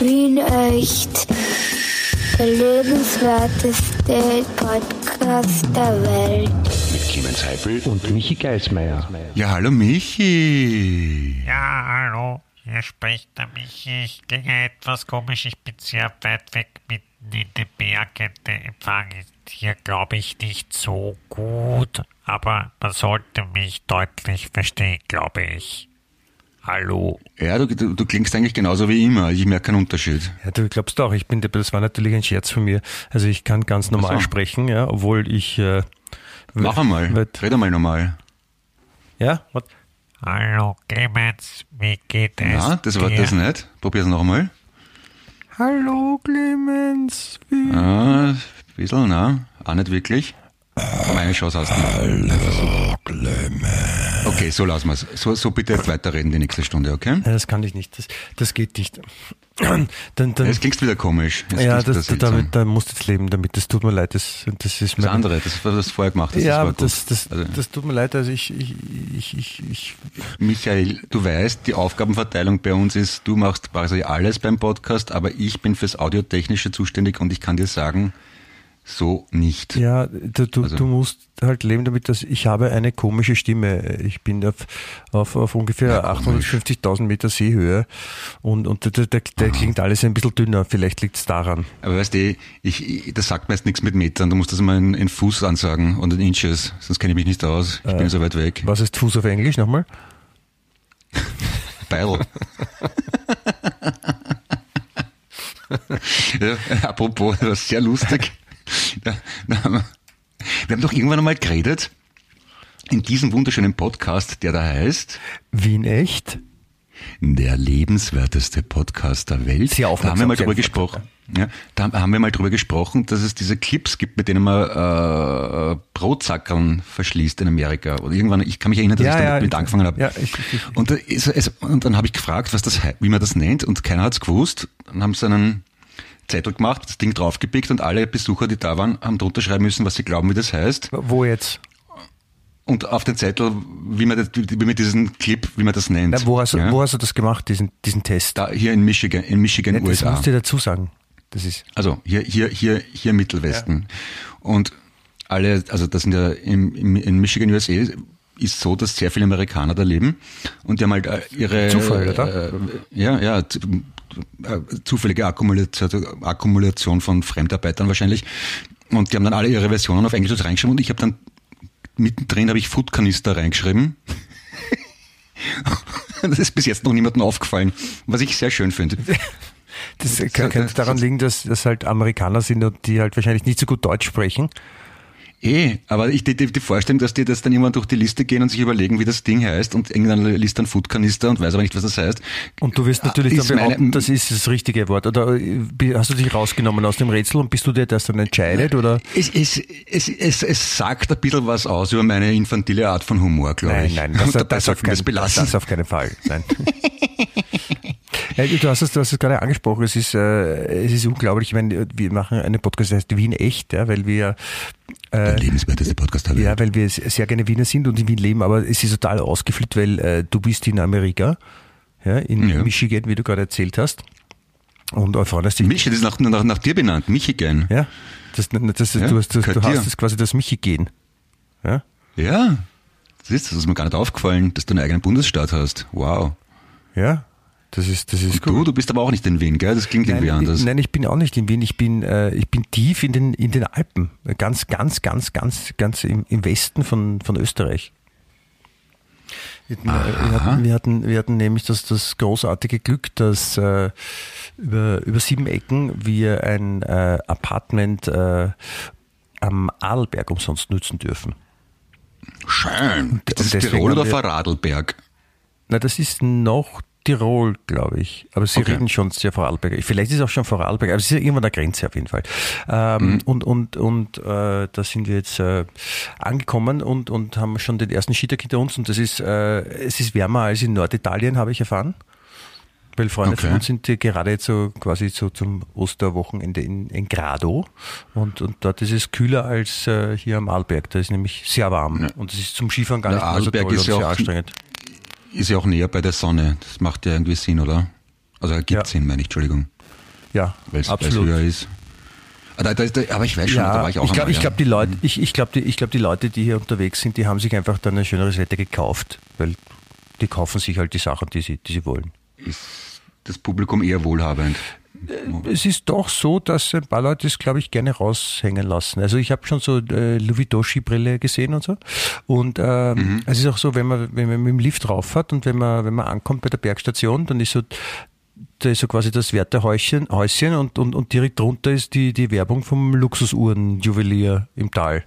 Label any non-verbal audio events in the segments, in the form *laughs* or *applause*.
Wien echt. Der lebenswerteste Podcast der Welt. Mit Clemens Heifel und Michi Geismeier. Ja, hallo Michi. Ja, hallo, hier spricht der Michi. Ich klinge etwas komisch, ich bin sehr weit weg mitten in den Bergen. Der Empfang ist hier, glaube ich, nicht so gut, aber man sollte mich deutlich verstehen, glaube ich. Hallo. Ja, du, du, du klingst eigentlich genauso wie immer. Ich merke keinen Unterschied. Ja, du glaubst auch, ich bin, das war natürlich ein Scherz von mir. Also ich kann ganz normal so. sprechen, ja, obwohl ich. Äh, Mach einmal. wird- Red einmal normal. Ja, what? Hallo, Clemens, wie geht es Ja, das war dir? das nicht. Probier's noch einmal. Hallo Clemens. Wie? Ah, ein bisschen, na, auch nicht wirklich. Meine Chance hast du. Hallo, Okay, so lassen wir's. So, so bitte jetzt weiterreden die nächste Stunde, okay? Ja, das kann ich nicht. Das, das geht nicht. *clears throat* Dann, dann, Jetzt klingst wieder komisch. Jetzt ja, das, seltsam. damit, da musst du jetzt leben damit. Das tut mir leid. Das, das ist das andere, das, was du vorher gemacht hast, ja, das das, das, also, das tut mir leid. Also ich, ich, ich, ich, ich Michael, du weißt, die Aufgabenverteilung bei uns ist, du machst quasi alles beim Podcast, aber ich bin fürs Audiotechnische zuständig und ich kann dir sagen, so nicht. Ja, du, du, Also- du musst halt leben damit, dass ich habe eine komische Stimme. Ich bin auf, auf, auf ungefähr Ja, komisch. 850.000 Meter Seehöhe und, und der, der, der klingt alles ein bisschen dünner. Vielleicht liegt es daran. Aber weißt du, ich, ich, das sagt mir jetzt nichts mit Metern, du musst das mal in, in Fuß ansagen und in Inches, sonst kenne ich mich nicht aus. Ich bin so weit weg. Was ist Fuß auf Englisch nochmal? *laughs* Beil. *laughs* ja, apropos, das war sehr lustig. Da, da haben wir, wir haben doch irgendwann einmal geredet, in diesem wunderschönen Podcast, der da heißt, Wien echt? der lebenswerteste Podcast der Welt. Sehr da haben wir mal drüber gesprochen. Ja, da haben wir mal drüber gesprochen, dass es diese Clips gibt, mit denen man äh, Brotsackeln verschließt in Amerika. Oder irgendwann, ich kann mich erinnern, dass Ja, ich damit ja, mit angefangen habe. ja, ich- ich- und, da ist, es, und dann habe ich gefragt, was das, wie man das nennt, und keiner hat's gewusst. Dann haben sie einen Zettel gemacht, das Ding draufgepickt und alle Besucher, die da waren, haben drunter schreiben müssen, was sie glauben, wie das heißt. Wo jetzt? Und auf den Zettel, wie man, das, wie man diesen Clip, wie man das nennt. Na, wo, hast, du- ja? wo hast du das gemacht, diesen, diesen Test? Da, hier in Michigan, in Michigan, Ja, das USA. musst du dazu sagen. Das ist. Also hier, hier, hier, hier Mittelwesten. Und alle, also das sind ja im, im, in Michigan, USA ist so, dass sehr viele Amerikaner da leben und die haben halt äh, ihre Zufall, oder? Äh, ja, ja, zufällige Akkumulation, Akkumulation von Fremdarbeitern wahrscheinlich. Und die haben dann alle ihre Versionen auf Englisch reingeschrieben und ich habe dann mittendrin habe ich Foodkanister reingeschrieben. *laughs* Das ist bis jetzt noch niemandem aufgefallen, was ich sehr schön finde. Das das- daran liegen, dass das halt Amerikaner sind und die halt wahrscheinlich nicht so gut Deutsch sprechen. Eh, aber ich die, die, Vorstellung, dass die das dann irgendwann durch die Liste gehen und sich überlegen, wie das Ding heißt und irgendeiner liest dann Foodkanister und weiß aber nicht, was das heißt. Und du wirst natürlich Ist dann behaupten, das ist das richtige Wort. Oder äh, hast du dich rausgenommen aus dem Rätsel und bist du der das dann entscheidet? Oder? Es, es, es, es, es sagt ein bisschen was aus über meine infantile Art von Humor, glaube Nein, ich. nein, das, *laughs* und dabei das, auf keinen, belassen. das auf keinen Fall. Nein. *laughs* Ja, du hast es, du hast es gerade angesprochen. Es ist, äh, es ist unglaublich. Ich meine, wir machen einen Podcast, der heißt Wien echt, ja, weil wir Der lebenswerteste Podcast der Welt. Ja, weil wir sehr gerne Wiener sind und in Wien leben, aber es ist total ausgeflippt, weil äh, du bist in Amerika, ja, in Ja. Michigan, wie du gerade erzählt hast. Und äh, freundest dich. Michi, das ist nach, nach, nach dir benannt, Michigan. Ja, das, das, Ja, du hast, das, du hast das quasi das Michigan. Ja, Ja, das ist, das ist mir gar nicht aufgefallen, dass du einen eigenen Bundesstaat hast. Wow. ja, das ist, das ist Und du, du bist aber auch nicht in Wien, gell? Das klingt irgendwie Nein, anders. nein, ich bin auch nicht in Wien. Ich bin, äh, ich bin tief in den, in den Alpen. Ganz, ganz, ganz, ganz, ganz im, im Westen von, von Österreich. Wir hatten, äh, wir hatten, wir hatten, nämlich das, das großartige Glück, dass äh, über, über sieben Ecken wir ein äh, Apartment äh, am Adelberg umsonst nutzen dürfen. Schön. und Das ist Tirol oder Vorarlberg? Na, das ist noch Tirol, glaube ich. Aber sie Okay. reden schon sehr Vorarlberg. Vielleicht ist es auch schon Vorarlberg, aber es ist ja irgendwann an der Grenze auf jeden Fall. Ähm, Mhm. Und, und, und äh, da sind wir jetzt äh, angekommen und, und haben schon den ersten Skitag hinter uns und das ist, äh, es ist wärmer als in Norditalien, habe ich erfahren. Weil Freunde Okay. von uns sind gerade jetzt so quasi so zum Osterwochenende in, in Grado und, und dort ist es kühler als äh, hier am Arlberg. Da ist nämlich sehr warm und es ist zum Skifahren gar Der nicht mal so toll ist und ja sehr anstrengend. Ist ja auch näher bei der Sonne. Das macht ja irgendwie Sinn, oder? Also ergibt Ja. Sinn, meine ich, Entschuldigung. Ja, Weil es absolut. höher ist. Ah, da, da, da, aber ich weiß schon, da Ja, war ich auch ich glaube, ich glaub, ja. die Leute, ich, ich glaube, die, ich glaub, die Leute, die hier unterwegs sind, die haben sich einfach dann ein schöneres Wetter gekauft, weil die kaufen sich halt die Sachen, die sie, die sie wollen. Ist das Publikum eher wohlhabend? Es ist doch so, dass ein paar Leute es, glaube ich, gerne raushängen lassen. Also ich habe schon so äh, Louis Doshi-Brille gesehen und so. Und ähm, Mhm. es ist auch so, wenn man, wenn man mit dem Lift rauf hat und wenn man, wenn man ankommt bei der Bergstation, dann ist so, da ist so quasi das Wärterhäuschen Häuschen und, und, und direkt drunter ist die, die Werbung vom Luxusuhrenjuwelier im Tal.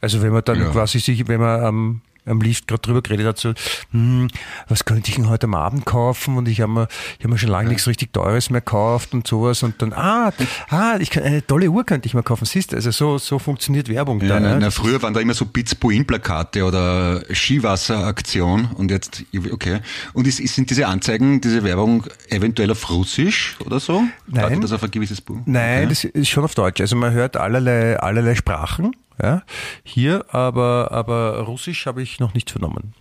Also wenn man dann Ja. quasi sich, wenn man am, am Lift gerade drüber geredet hat, so, hm, was könnte ich denn heute am Abend kaufen? Und ich habe mir, ich hab mir schon lange nichts richtig Teures mehr gekauft und sowas. Und dann, ah, ah, ich kann, eine tolle Uhr könnte ich mal kaufen. Siehst du, also so, so funktioniert Werbung Ja, da. ne? na, früher waren da immer so Bits-Buin-Plakate oder Skiwasseraktion und jetzt, okay. Und ist, ist, sind diese Anzeigen, diese Werbung eventuell auf Russisch oder so? Nein. Wartet das auf ein gewisses Buch? Nein, Okay. das ist schon auf Deutsch. Also man hört allerlei, allerlei Sprachen. Ja, hier, aber, aber Russisch habe ich noch nicht vernommen.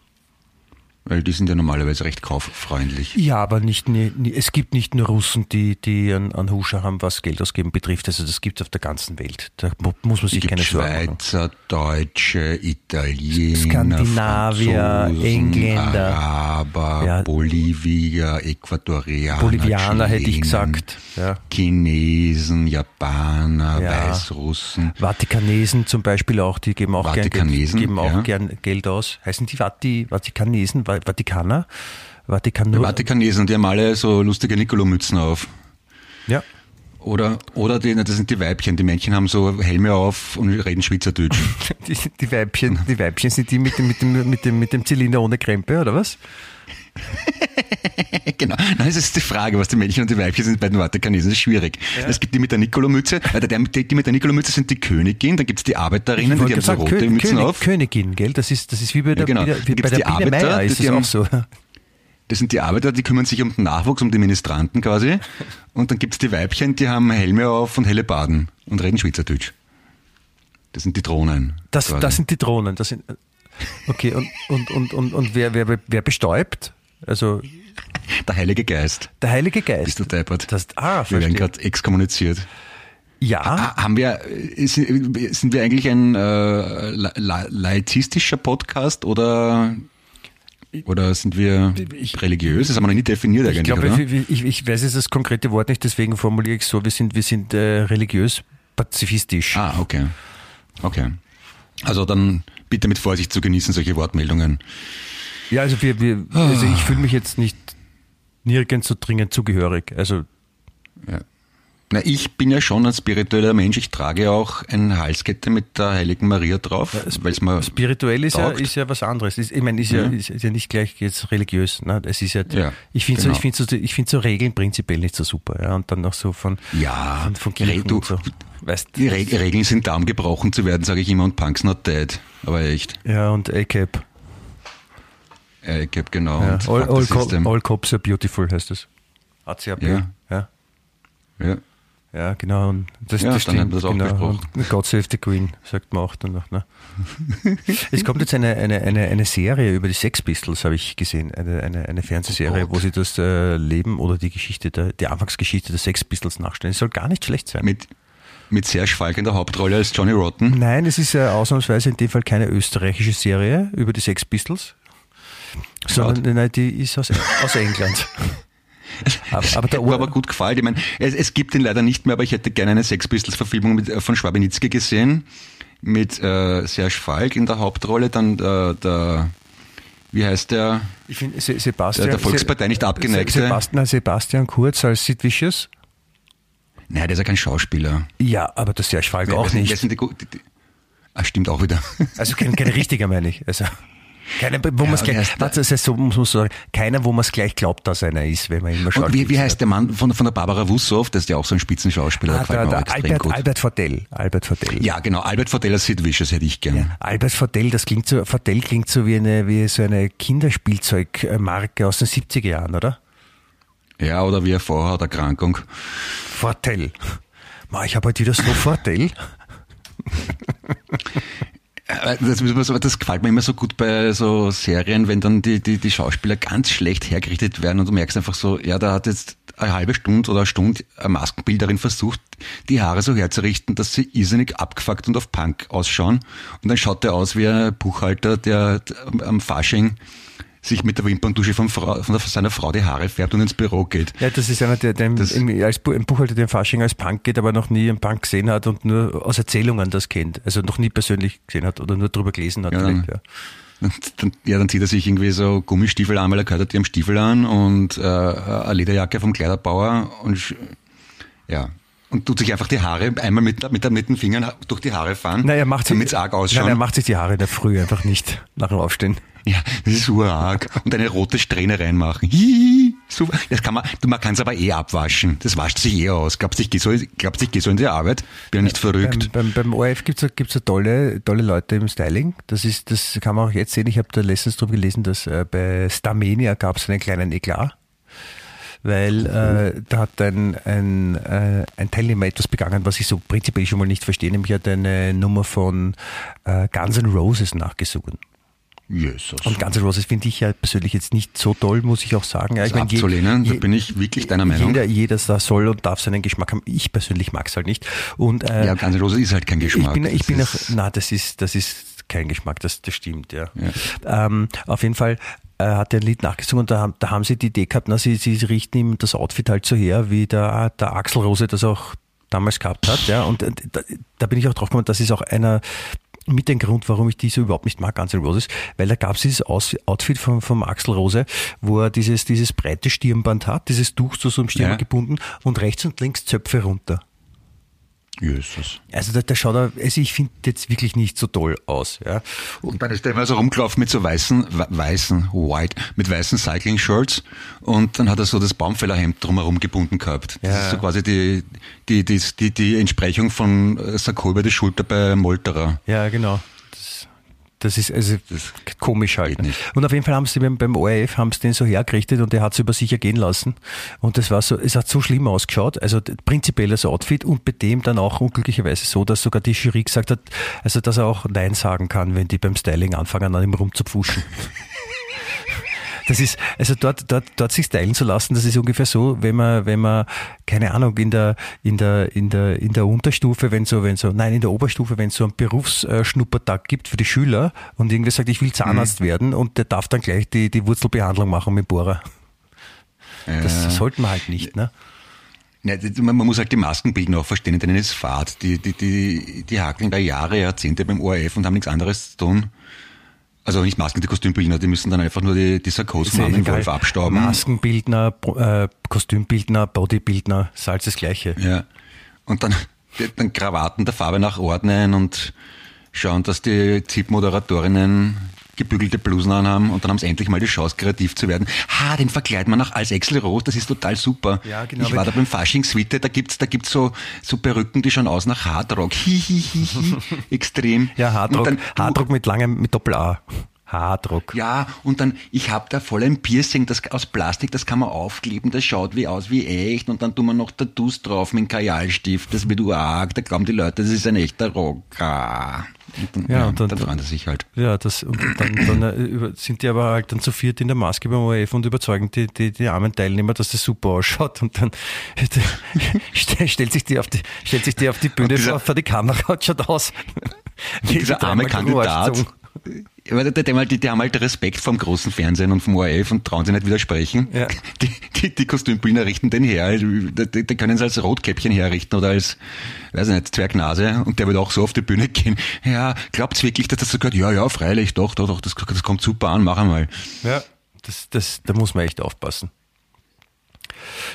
Weil die sind ja normalerweise recht kauffreundlich. Ja, aber nicht, es gibt nicht nur Russen, die, die an, an Huscher haben, was Geld ausgeben betrifft. Also das gibt es auf der ganzen Welt. Da mu- muss man sich keine Sorgen machen. Schweizer, Deutsche, Italiener, Skandinavier, Franzosen, Engländer. Araber, Ja. Bolivier, Äquatorianer, Bolivianer hätte ich gesagt. Ja. Chinesen, Japaner, Ja. Weißrussen. Vatikanesen zum Beispiel auch, die geben auch gern, Geld, Vatikanesen, geben auch gern Geld aus. Heißen die Vati, Vatikanesen, Va- Vatikaner? Vatikan Vatikanesen, die haben alle so lustige Nikolomützen auf. Ja. Oder, oder die, das sind die Weibchen. Die Männchen haben so Helme auf und reden Schweizerdeutsch. *laughs* Die, die Weibchen, die Weibchen sind die mit dem, mit dem, mit dem, mit dem Zylinder ohne Krempe, oder was? *laughs* genau. Nein, das ist die Frage, was die Männchen und die Weibchen sind bei den Vatikanesen. Das ist schwierig. Es gibt die mit der Nikolomütze. äh, Die, die mit der Nikolomütze sind die Königin. Dann gibt es die Arbeiterinnen, die haben so rote sagen, Kö- Mützen König, auf. Königin, gell? Das ist, das ist wie bei der, genau. wie der, wie bei der die Biene Arbeiter, Meier ist es haben- auch so. Das sind die Arbeiter, die kümmern sich um den Nachwuchs, um die Ministranten quasi. Und dann gibt es die Weibchen, die haben Helme auf und helle Baden und reden Schweizerdeutsch. Das sind die Drohnen. Das, quasi. das sind die Drohnen. Das sind, okay, und, und, und, und, und wer, wer, wer bestäubt? Also der Heilige Geist. der Heilige Geist. Bist du deppert? Das, ah, Wir werden gerade exkommuniziert. Ja, Ah, haben wir, äh, sind wir eigentlich ein äh, la- Podcast oder, oder sind wir Ich- religiös? Das haben wir noch nie definiert ich eigentlich, glaube, oder? ich, ich, ich weiß jetzt das konkrete Wort nicht, deswegen formuliere ich es so, wir sind, wir sind äh, religiös pazifistisch. Ah, okay. Okay. Also dann bitte mit Vorsicht zu genießen, solche Wortmeldungen. Ja, also wir, wir also ich fühle mich jetzt nicht nirgends so dringend zugehörig. Also Ja. Na, ich bin ja schon ein spiritueller Mensch. Ich trage auch eine Halskette mit der Heiligen Maria drauf, weil es mir spirituell ist ja, ist ja was anderes. Ist, ich meine, ist ja, Ja. ist, ist ja nicht gleich jetzt religiös. Ne? Es ist ja, Ja, ich finde genau. so, ich finde so, ich finde so Regeln prinzipiell nicht so super. Ja? Und dann noch so von, Ja, von, von Kirchen du- und so. Weißt, Die Re Regeln sind da, um gebrochen zu werden, sage ich immer, und Punks not dead. Aber echt. ja, und ACAP. Äh, ich hab genau. Ja. All, all, the co system. all Cops are beautiful heißt es. ACAP. Ja. ja. ja. Ja, genau. Und das, Ja, das dann stimmt. das genau. Und God Save the Queen, sagt man auch dann noch. Ne? *laughs* es kommt jetzt eine, eine, eine, eine Serie über die Sex Pistols, habe ich gesehen. Eine, eine, eine Fernsehserie, Oh wo sie das äh, Leben oder die Geschichte, der, die Anfangsgeschichte der Sex Pistols nachstellen. Es soll gar nicht schlecht sein. Mit, mit Serge Falk in der Hauptrolle als Johnny Rotten. Nein, es ist ja ausnahmsweise in dem Fall keine österreichische Serie über die Sex Pistols, sondern nein, die ist aus, aus England. *laughs* aber, aber der mir aber gut gefallen. Ich meine, es, es gibt ihn leider nicht mehr, aber ich hätte gerne eine Sex Pistols-Verfilmung mit, äh, von Schwabenitzky gesehen. Mit äh, Serge Falk in der Hauptrolle, dann der, der wie heißt der? ich finde Se- Sebastian, Der- der Volkspartei nicht abgeneigte. Sebastian, nein, Sebastian Kurz als Sid Vicious. Nein, der ist ja kein Schauspieler. Ja, aber der Serge Falk Wer- auch nicht. sind die, die, die, ah, stimmt auch wieder. Also kein, kein *laughs* richtiger, meine ich. Also keiner, wo man es und er gleich, warte, das heißt so, muss sagen, keiner, wo man es gleich glaubt, dass einer ist, wenn man immer schaut. Und wie, wie heißt der Mann von, von der Barbara Wussow? Das ist ja auch so ein Spitzenschauspieler. Ah, der gefällt der, mir auch der extrem Albert, gut. Albert Vordell. Albert Vordell. Ja, genau. Albert Vordell als Sid Vicious hätte ich gern. Ja, Albert Vordell, das klingt so, Vordell klingt so wie eine, wie so eine Kinderspielzeugmarke aus den 70er Jahren, oder? Ja, oder wie er vorher hat, Erkrankung. Vordell. Ma, ich habe heute wieder so Vordell. *laughs* Äh, Das, das gefällt mir immer so gut bei so Serien, wenn dann die, die, die Schauspieler ganz schlecht hergerichtet werden und du merkst einfach so, ja, da hat jetzt eine halbe Stunde oder eine Stunde eine Maskenbilderin versucht, die Haare so herzurichten, dass sie irrsinnig abgefuckt und auf Punk ausschauen. Und dann schaut der aus wie ein Buchhalter, der am Fasching sich mit der Wimperntusche von, Frau, von seiner Frau die Haare färbt und ins Büro geht. Ja, das ist einer, der, der Das- im, als ein Buchhalter, im Fasching als Punk geht, aber noch nie einen Punk gesehen hat und nur aus Erzählungen das kennt. Also noch nie persönlich gesehen hat oder nur drüber gelesen hat. Ja, vielleicht, dann- ja. Dann, ja, dann zieht er sich irgendwie so Gummistiefel an, weil er gehört hat, die haben Stiefel an und äh, eine Lederjacke vom Kleiderbauer und ja. Und tut sich einfach die Haare einmal mit, mit, mit den Fingern durch die Haare fahren, Nein, er macht sich, damit es arg ausschaut. Nein, er macht sich die Haare in der Früh einfach nicht nach dem Aufstehen. Ja, das ist urarg. Und eine rote Strähne reinmachen. Hihi, super. Das kann man, du, man kann es aber eh abwaschen. Das wascht sich eh aus. Glaubst du, ich gehe so, glaubst ich gehe so in die Arbeit? Bin ja nicht verrückt. Beim, beim, beim ORF gibt es gibt's so tolle, tolle Leute im Styling. Das ist, das kann man auch jetzt sehen. Ich habe da letztens drüber gelesen, dass äh, bei Starmania gab es einen kleinen Eklat. Weil äh, da hat ein, ein, äh, ein Teilnehmer etwas begangen, was ich so prinzipiell schon mal nicht verstehe, nämlich hat eine Nummer von äh, Guns N' Roses nachgesungen. Jesus. Und Guns N' Roses finde ich ja persönlich jetzt nicht so toll, muss ich auch sagen. Ja, ich mein, je- abzulehnen, da je- bin ich wirklich deiner Meinung. Jeder, jeder da soll und darf seinen Geschmack haben. Ich persönlich mag es halt nicht. Und, äh, ja, Guns N' Roses ist halt kein Geschmack. ich bin, ich Das bin auch, na, das ist, das ist kein Geschmack, das, das stimmt, ja. Ähm, auf jeden Fall äh, hat er ein Lied nachgesungen und da, haben- da haben sie die Idee gehabt, na, sie, sie richten ihm das Outfit halt so her, wie der, der Axel Rose das auch damals gehabt hat, ja. Und äh, da, da bin ich auch drauf gekommen, das ist auch einer, mit dem Grund, warum ich diese überhaupt nicht mag, Guns N' Roses, weil da gab es dieses Aus Outfit vom, vom Axel Rose, wo er dieses, dieses breite Stirnband hat, dieses Tuch zu so einem Stirnband Ja. gebunden und rechts und links Zöpfe runter. Jesus. Also der, der schaut, er- also ich finde jetzt wirklich nicht so toll aus. Ja. Und dann ist der immer so rumgelaufen mit so weißen, we- weißen, white, mit weißen Cycling-Shirts und dann hat er so das Baumfällerhemd drumherum gebunden gehabt. Das Ja. ist so quasi die, die, die, die, die Entsprechung von äh, Sakko über die Schulter bei Molterer. Ja, genau. Das, das ist also komisch halt. nicht. Und auf jeden Fall haben sie beim, beim ORF haben sie den so hergerichtet und der hat es über sich ergehen lassen. Und das war so, es hat so schlimm ausgeschaut. Also prinzipiell das Outfit und bei dem dann auch unglücklicherweise so, dass sogar die Jury gesagt hat, also dass er auch Nein sagen kann, wenn die beim Styling anfangen, an ihm rumzupfuschen. *laughs* Das ist, also dort, dort, dort sich stylen zu lassen, das ist ungefähr so, wenn man, wenn man, keine Ahnung, in der, in der, in der, in der Unterstufe, wenn so, wenn so, nein, in der Oberstufe, wenn es so einen Berufsschnuppertag gibt für die Schüler und irgendwer sagt, ich will Zahnarzt werden und der darf dann gleich die, die Wurzelbehandlung machen mit Bohrer. Das Äh, sollten wir halt nicht, ne? Ja, das- man, man muss halt die Maskenbildner auch verstehen, denen ist Fahrt. Die, die, die, die hakeln da Jahre, Jahrzehnte beim ORF und haben nichts anderes zu tun. Also nicht Masken, die Kostümbildner, die müssen dann einfach nur die, die Sarkosen am egal. Wolf abstauben. Maskenbildner, äh, Kostümbildner, Bodybildner, ist alles das Gleiche. Ja. Und dann, dann Krawatten der Farbe nach ordnen und schauen, dass die ZIP-Moderatorinnen gebügelte Blusen anhaben und dann haben sie endlich mal die Chance, kreativ zu werden. Ha, den verkleidet man noch als Axel Rose, das ist total super. Ja, genau, Ich war da beim Fasching Suite, da gibt's, da gibt's so, so Perücken, die schauen aus nach Hardrock. Hihihihi. *laughs* Extrem. Ja, Und Haardruck, dann, Haardruck mit langem, mit Doppel-A. Haardruck. ja, und dann, ich hab da voll ein Piercing das, aus Plastik, das kann man aufkleben, das schaut wie aus wie echt und dann tun wir noch Tattoos drauf mit einem Kajalstift, das wird arg, da glauben die Leute, das ist ein echter Rocker. Und dann, Ja, und dann- dann freuen sie sich halt. Ja, das, und dann, dann äh, sind die aber halt dann zu viert in der Maske beim ORF und überzeugen die, die, die armen Teilnehmer, dass das super ausschaut und dann *laughs* st- stellt sich die auf die, stellt sich die auf die Bühne dieser- vor, die Kamera und schaut aus. wie Dieser die arme Kandidat, die, die, die haben halt Respekt vom großen Fernsehen und vom ORF und trauen sich nicht widersprechen. Ja. Die, die, die Kostümbildner richten den her, die, die, die können es als Rotkäppchen herrichten oder als, weiß ich nicht, Zwergnase und der wird auch so auf die Bühne gehen. Ja, glaubt's wirklich, dass das so gehört? Ja, ja, freilich, doch, doch, doch, das, das kommt super an, mach einmal. Ja, das, das, da muss man echt aufpassen.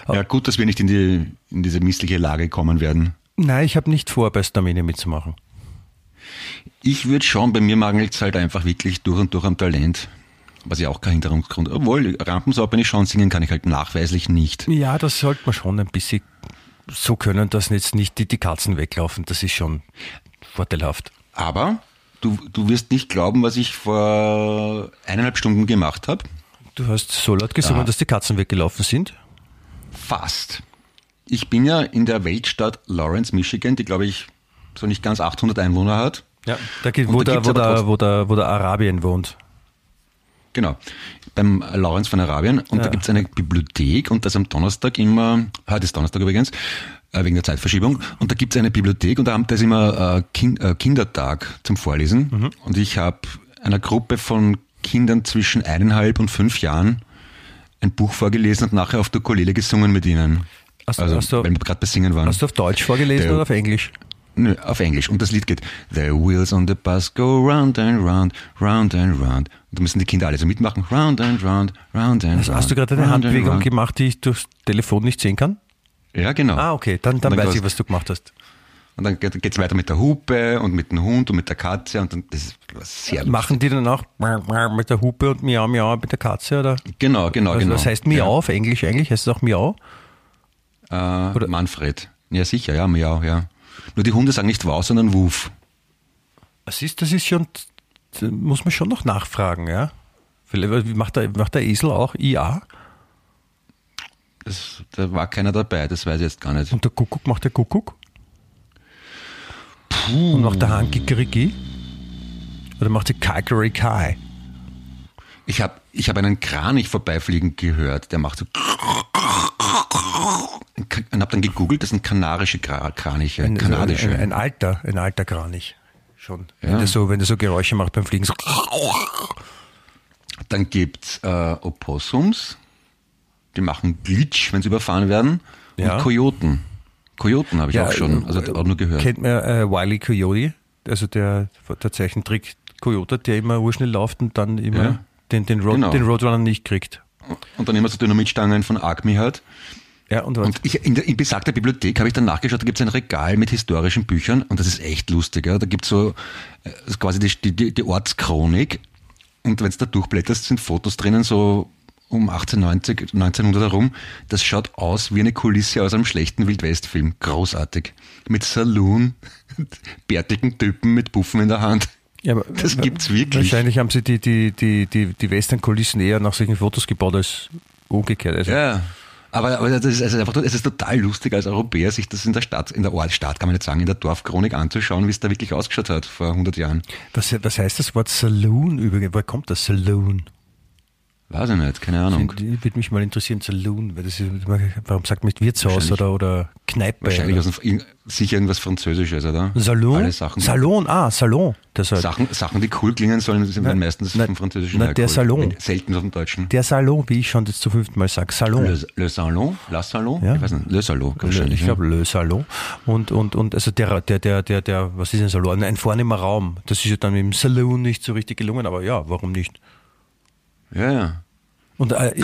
Ja, gut, dass wir nicht in, die, in diese missliche Lage kommen werden. Nein, ich habe nicht vor, bei Stamine mitzumachen. Ich würde schon, bei mir mangelt es halt einfach wirklich durch und durch am Talent. Was ja auch kein Hintergrund. Obwohl, Rampensau, wenn ich schon singen kann, ich halt nachweislich nicht. Ja, das sollte man schon ein bisschen so können, dass jetzt nicht die, die Katzen weglaufen. Das ist schon vorteilhaft. Aber du, du wirst nicht glauben, was ich vor eineinhalb Stunden gemacht habe. Du hast so laut gesungen, Ja. dass die Katzen weggelaufen sind. Fast. Ich bin ja in der Weltstadt Lawrence, Michigan, die glaube ich so nicht ganz 800 Einwohner hat. Ja, da geht, Und wo, da wo, trotzdem- wo, der, wo der Arabien wohnt. Genau. Beim Lawrence von Arabien. Und da gibt's eine Bibliothek und das am Donnerstag immer, heute ist Donnerstag übrigens, äh, wegen der Zeitverschiebung. Und da gibt's eine Bibliothek und da haben- da ist immer äh, äh, Kindertag zum Vorlesen. Und ich habe einer Gruppe von Kindern zwischen eineinhalb und fünf Jahren ein Buch vorgelesen und nachher auf der Ukulele gesungen mit ihnen. Hast- also, hast du- weil wir gerade bei Singen waren. Hast du auf Deutsch vorgelesen Der- oder auf Englisch? Nö, auf Englisch. Und das Lied geht The wheels on the bus go round and round, round and round. Und da müssen die Kinder alle so mitmachen. Round and round, round and Also round. hast du gerade eine Handbewegung gemacht, die ich durchs Telefon nicht sehen kann? Ja, genau. Ah, okay, dann, dann Und weiß dann ich, was du gemacht hast. Und dann geht- geht's weiter mit der Hupe und mit dem Hund und mit der Katze und dann, das ist sehr lustig. Machen die dann auch mit der Hupe und Miau Miau mit der Katze? Oder? Genau, genau, Also, genau. Was heißt Miau auf Englisch eigentlich? Heißt es auch Miau? Ja. Äh, Manfred. Ja, sicher, ja, Miau, ja. Nur die Hunde sagen nicht Wow, sondern Wuf. Das ist, das ist schon, da muss man schon noch nachfragen, ja? Vielleicht Macht der, macht der Esel auch IA? Das, da war keiner dabei, das weiß ich jetzt gar nicht. Und der Kuckuck macht der Kuckuck? Puh. Und macht der Hahn Kikeriki? Oder macht der Kikeriki? Ich habe ich hab einen Kranich vorbeifliegen gehört, der macht so. Und habe dann gegoogelt, das sind kanarische Kraniche, Ein, kanadische. ein, ein alter, ein alter Kranich. Schon. Wenn, Ja. der so, wenn der so Geräusche macht beim Fliegen. So. Dann gibt's äh, Opossums, die machen Glitch, wenn sie überfahren werden. Ja. Und Kojoten. Kojoten habe ich auch schon, also auch nur gehört. Kennt man äh, Wiley Coyote, also der, der Zeichentrick Coyote, der immer urschnell läuft und dann immer Ja. den, den, Road, Genau. den Roadrunner nicht kriegt. Und dann immer so Dynamitstangen von Acme hat. Ja, und, Und ich, in, der, in besagter Bibliothek habe ich dann nachgeschaut, da gibt es ein Regal mit historischen Büchern und das ist echt lustig. Ja. Da gibt es so äh, quasi die, die, die Ortschronik und wenn du da durchblätterst, sind Fotos drinnen so um 1890, 1900 herum. Das schaut aus wie eine Kulisse aus einem schlechten Wildwest-Film. Großartig. Mit Saloon, *laughs* bärtigen Typen mit Puffen in der Hand. Ja, aber, Das gibt's wirklich. Wahrscheinlich haben sie die, die, die, die, die Western-Kulissen eher nach solchen Fotos gebaut als umgekehrt. Also, Ja. Aber, aber das ist also einfach, es ist total lustig als Europäer, sich das in der Stadt, in der Ortsstadt kann man nicht sagen, in der Dorfchronik anzuschauen, wie es da wirklich ausgeschaut hat vor 100 Jahren. was, was heißt das Wort Saloon übrigens? Woher kommt das Saloon? Weiß ich nicht, keine Ahnung. Die würde mich mal interessieren, Saloon. Weil das ist, warum sagt man nicht Wirtshaus oder, oder Kneipe? Wahrscheinlich oder? aus dem, sicher irgendwas Französisches, oder? Salon? Alle Sachen, Salon, ah, Salon. Das heißt, Sachen, Sachen, die cool klingen sollen, sind Na, meistens na, vom Französischen na, der cool. Salon. Selten dem Deutschen. der Salon, wie ich schon das zum fünften Mal sage, Salon. Le, le Salon? La Salon? Ja. Ich weiß nicht. Le Salon, wahrscheinlich. ich glaube, Le Salon. Und, und, und also der, der, der, der, der, was ist ein Salon? Ein vornehmer Raum. Das ist ja dann mit dem Saloon nicht so richtig gelungen, aber ja, warum nicht? Ja. ja. Und äh,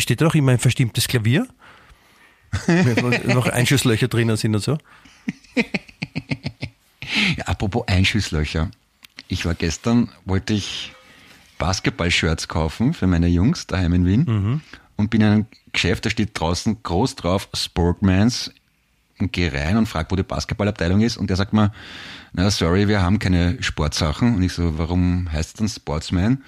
steht da noch immer ein verstimmtes Klavier? *laughs* Wo noch Einschusslöcher drinnen sind und so. Ja, apropos Einschusslöcher. Ich war gestern, wollte ich Basketball-Shirts kaufen für meine Jungs daheim in Wien Mhm. und bin in einem Geschäft, da steht draußen groß drauf Sportmans und gehe rein und frage, wo die Basketballabteilung ist und der sagt mir, na sorry, wir haben keine Sportsachen. Und ich so, warum heißt es dann Sportsman?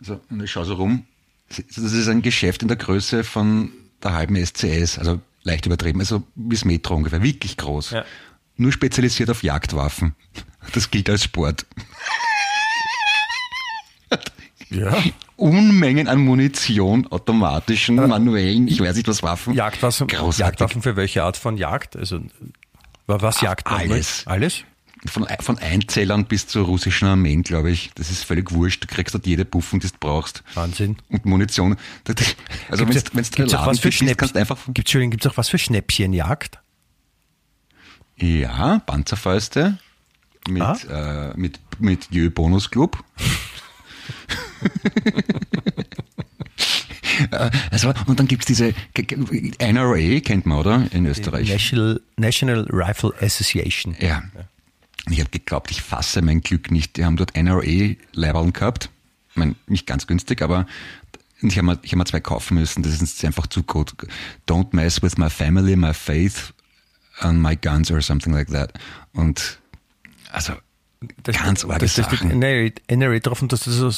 So, und ich schaue so rum. Das ist ein Geschäft in der Größe von der halben SCS, also leicht übertrieben, also bis Metro ungefähr, wirklich groß. Ja. Nur spezialisiert auf Jagdwaffen. Das gilt als Sport. Ja. Unmengen an Munition, automatischen, manuellen, ich weiß nicht was Waffen. Jagdwaffen, Großartig. Jagdwaffen für welche Art von Jagd? Also, wa- was jagt man? Alles. Alles? Von, von Einzellern bis zur russischen Armeen, glaube ich. Das ist völlig wurscht. Du kriegst dort jede Puffen, die du brauchst. Wahnsinn. Und Munition. Also wenn du wenn gibt's auch was für Schnäppchen? kannst einfach... Gibt's, auch was für Schnäppchenjagd? Ja, Panzerfäuste mit, Ah. äh, mit, mit Jö Bonus Club. *laughs* Also, und dann gibt's diese G- G- NRA, kennt man, oder? In Österreich. National, National Rifle Association. Ja. Und Ich habe geglaubt, ich fasse mein Glück nicht. Die haben dort NRA-Leiberln gehabt. Ich meine, nicht ganz günstig, aber ich habe mir, ich hab mir zwei kaufen müssen. Das ist einfach zu gut. Don't mess with my family, my faith and my guns or something like that. Und also Das- ganz arge das, das Sachen. NRA, NRA drauf und das ist so,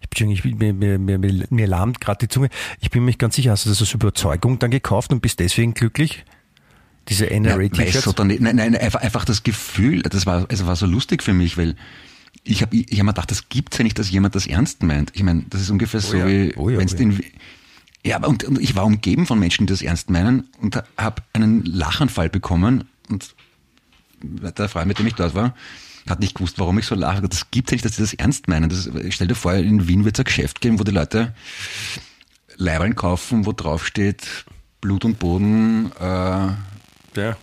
ich bin, ich bin, mir, mir, mir, mir, mir lahmt gerade die Zunge. Ich bin mir nicht ganz sicher, hast du das aus Überzeugung dann gekauft und bist deswegen glücklich? Diese Ja, NRA-T-Shirts? du, dann, nein, nein, einfach, einfach das Gefühl, das war, es war so lustig für mich, weil ich habe ich hab mir gedacht, das gibt's ja nicht, dass jemand das ernst meint. Ich meine, das ist ungefähr so ja. wie, Oh ja, wenn's oh den, ja, aber und, und ich war umgeben von Menschen, die das ernst meinen und habe einen Lachanfall bekommen und der Freund, mit dem ich dort war, hat nicht gewusst, warum ich so lache. Das gibt ja nicht, dass sie das ernst meinen. Das, stell dir vor, in Wien wird es ein Geschäft geben, wo die Leute Leibeln kaufen, wo drauf steht Blut und Boden äh, Ja.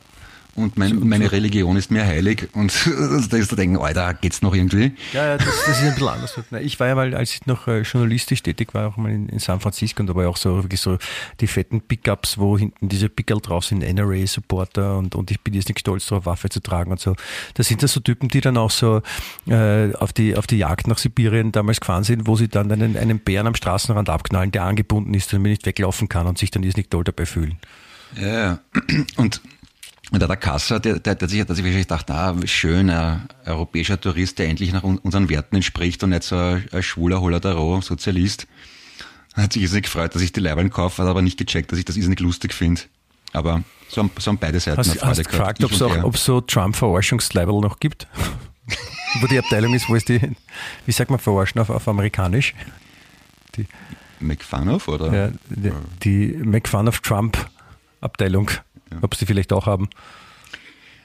und mein, meine Religion ist mir heilig. Und *laughs* da ist zu denken, Alter, geht's noch irgendwie? Ja, ja das, das ist ein bisschen anders. Ich war ja mal, als ich noch äh, journalistisch tätig war, auch mal in, in San Francisco und da war ja auch so wirklich so die fetten Pickups, wo hinten diese Pickel drauf sind, NRA-Supporter und, und ich bin jetzt nicht stolz darauf, Waffe zu tragen und so. Das sind das so Typen, die dann auch so äh, auf, die, auf die Jagd nach Sibirien damals gefahren sind, wo sie dann einen, einen Bären am Straßenrand abknallen, der angebunden ist, damit er nicht weglaufen kann und sich dann nicht toll dabei fühlen. Ja, ja. Und und der, der Kasser, der, der, der hat sich, der sich wahrscheinlich gedacht, ah, schön, ein europäischer Tourist, der endlich nach un- unseren Werten entspricht und nicht so ein, ein schwuler Holodaro, Sozialist. Hat sich irrsinnig gefreut, dass ich die Leibeln kaufe, hat aber nicht gecheckt, dass ich das irrsinnig lustig finde. Aber so haben, so haben beide Seiten Hast, Freude hast gefragt, ob es auch, ob so Trump-Verarschungsleibel noch gibt? *laughs* wo die Abteilung ist, wo es die, wie sagt man verarschen auf, auf amerikanisch? Make fun of, oder? Ja, die, die Make Fun of Trump Abteilung, ob sie vielleicht auch haben.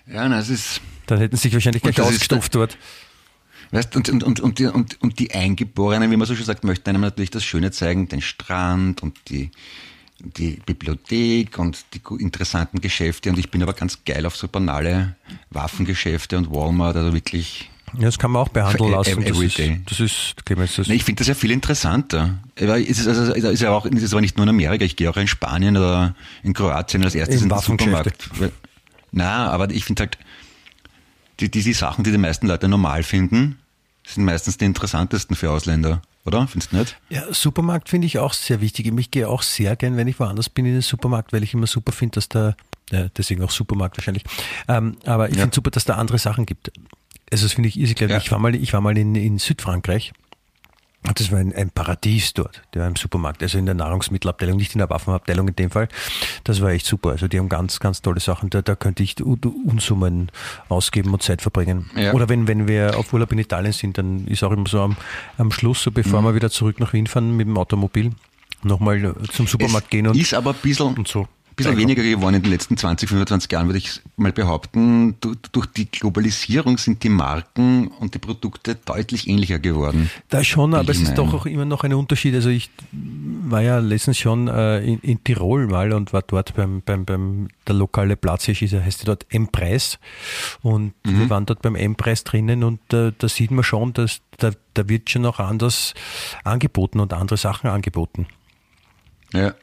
Ja, na, es ist, Dann hätten sie sich wahrscheinlich gleich ausgestopft dort. Weißt, und, und, und, und, die, und, und die Eingeborenen, wie man so schön sagt, möchten einem natürlich das Schöne zeigen, den Strand und die, die Bibliothek und die interessanten Geschäfte. Und ich bin aber ganz geil auf so banale Waffengeschäfte und Walmart, also wirklich. Ja, das kann man auch behandeln lassen. Das ist, das ist, Clemens, das Nee, ich finde das ja viel interessanter. Aber es ist, also, es ist ja auch, es ist aber nicht nur in Amerika, ich gehe auch in Spanien oder in Kroatien als erstes In in, den. Supermarkt. Weil- Na, aber ich finde halt, die, die, die Sachen, die die meisten Leute normal finden, sind meistens die interessantesten für Ausländer, oder? Findest du nicht? Ja, Supermarkt finde ich auch sehr wichtig. Ich gehe auch sehr gern, wenn ich woanders bin in den Supermarkt, weil ich immer super finde, dass da, ja, deswegen auch Supermarkt wahrscheinlich, ähm, aber ich Ja. finde super, dass da andere Sachen gibt. Also das finde ich irrsinnig. Ja. Ich war mal, ich war mal in, in Südfrankreich. Das war ein, ein Paradies dort, der im Supermarkt, also in der Nahrungsmittelabteilung, nicht in der Waffenabteilung in dem Fall. Das war echt super. Also die haben ganz, ganz tolle Sachen. Da, da könnte ich Unsummen ausgeben und Zeit verbringen. Ja. Oder wenn, wenn wir auf Urlaub in Italien sind, dann ist auch immer so am, am Schluss, so bevor Mhm. wir wieder zurück nach Wien fahren mit dem Automobil, nochmal zum Supermarkt gehen und, ist aber ein bisschen, und so. Bisschen weniger geworden in den letzten 20, 25 Jahren, würde ich mal behaupten. Du- Durch die Globalisierung sind die Marken und die Produkte deutlich ähnlicher geworden. Da schon, aber es ist doch auch immer noch ein Unterschied. Also ich war ja letztens schon äh, in, in Tirol mal und war dort beim, beim, beim der lokale Platz hier ist, heißt ja dort M-Preis. Und Mhm. wir waren dort beim M-Preis drinnen und äh, da sieht man schon, dass da, da wird schon auch anders angeboten und andere Sachen angeboten. Ja.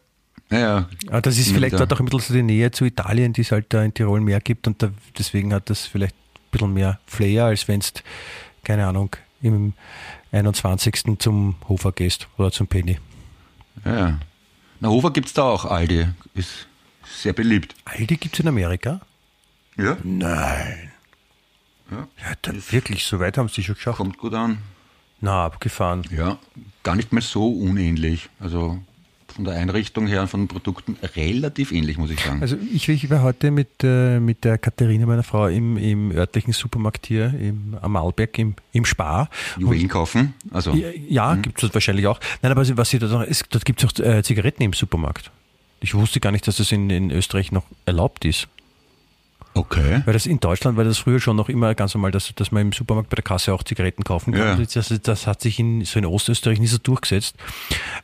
Ja, Ah, das ist vielleicht dort auch ein bisschen so die Nähe zu Italien, die es halt da in Tirol mehr gibt und da, deswegen hat das vielleicht ein bisschen mehr Flair, als wenn es, keine Ahnung, im 21. zum Hofer gehst oder zum Penny. Ja. Na, Hofer gibt's da auch, Aldi. Ist sehr beliebt. Aldi gibt es in Amerika? Ja. Nein. Ja. Ja, dann wirklich, so weit haben sie schon geschafft. Kommt gut an. Na, abgefahren. Ja, gar nicht mal so unähnlich. Also von der Einrichtung her und von den Produkten relativ ähnlich, muss ich sagen. Also ich, ich war heute mit, äh, mit der Katharina, meiner Frau, im, im örtlichen Supermarkt hier im, am Arlberg, im, im Spar. Juwelen kaufen. Also, Ja, ja gibt es wahrscheinlich auch. Nein, aber was sie dort noch, ist, dort gibt es auch äh, Zigaretten im Supermarkt. Ich wusste gar nicht, dass das in, in Österreich noch erlaubt ist. Okay. Weil das in Deutschland war das früher schon noch immer ganz normal, dass, dass man im Supermarkt bei der Kasse auch Zigaretten kaufen kann. Ja. Das, das hat sich in, so in Ostösterreich nicht so durchgesetzt.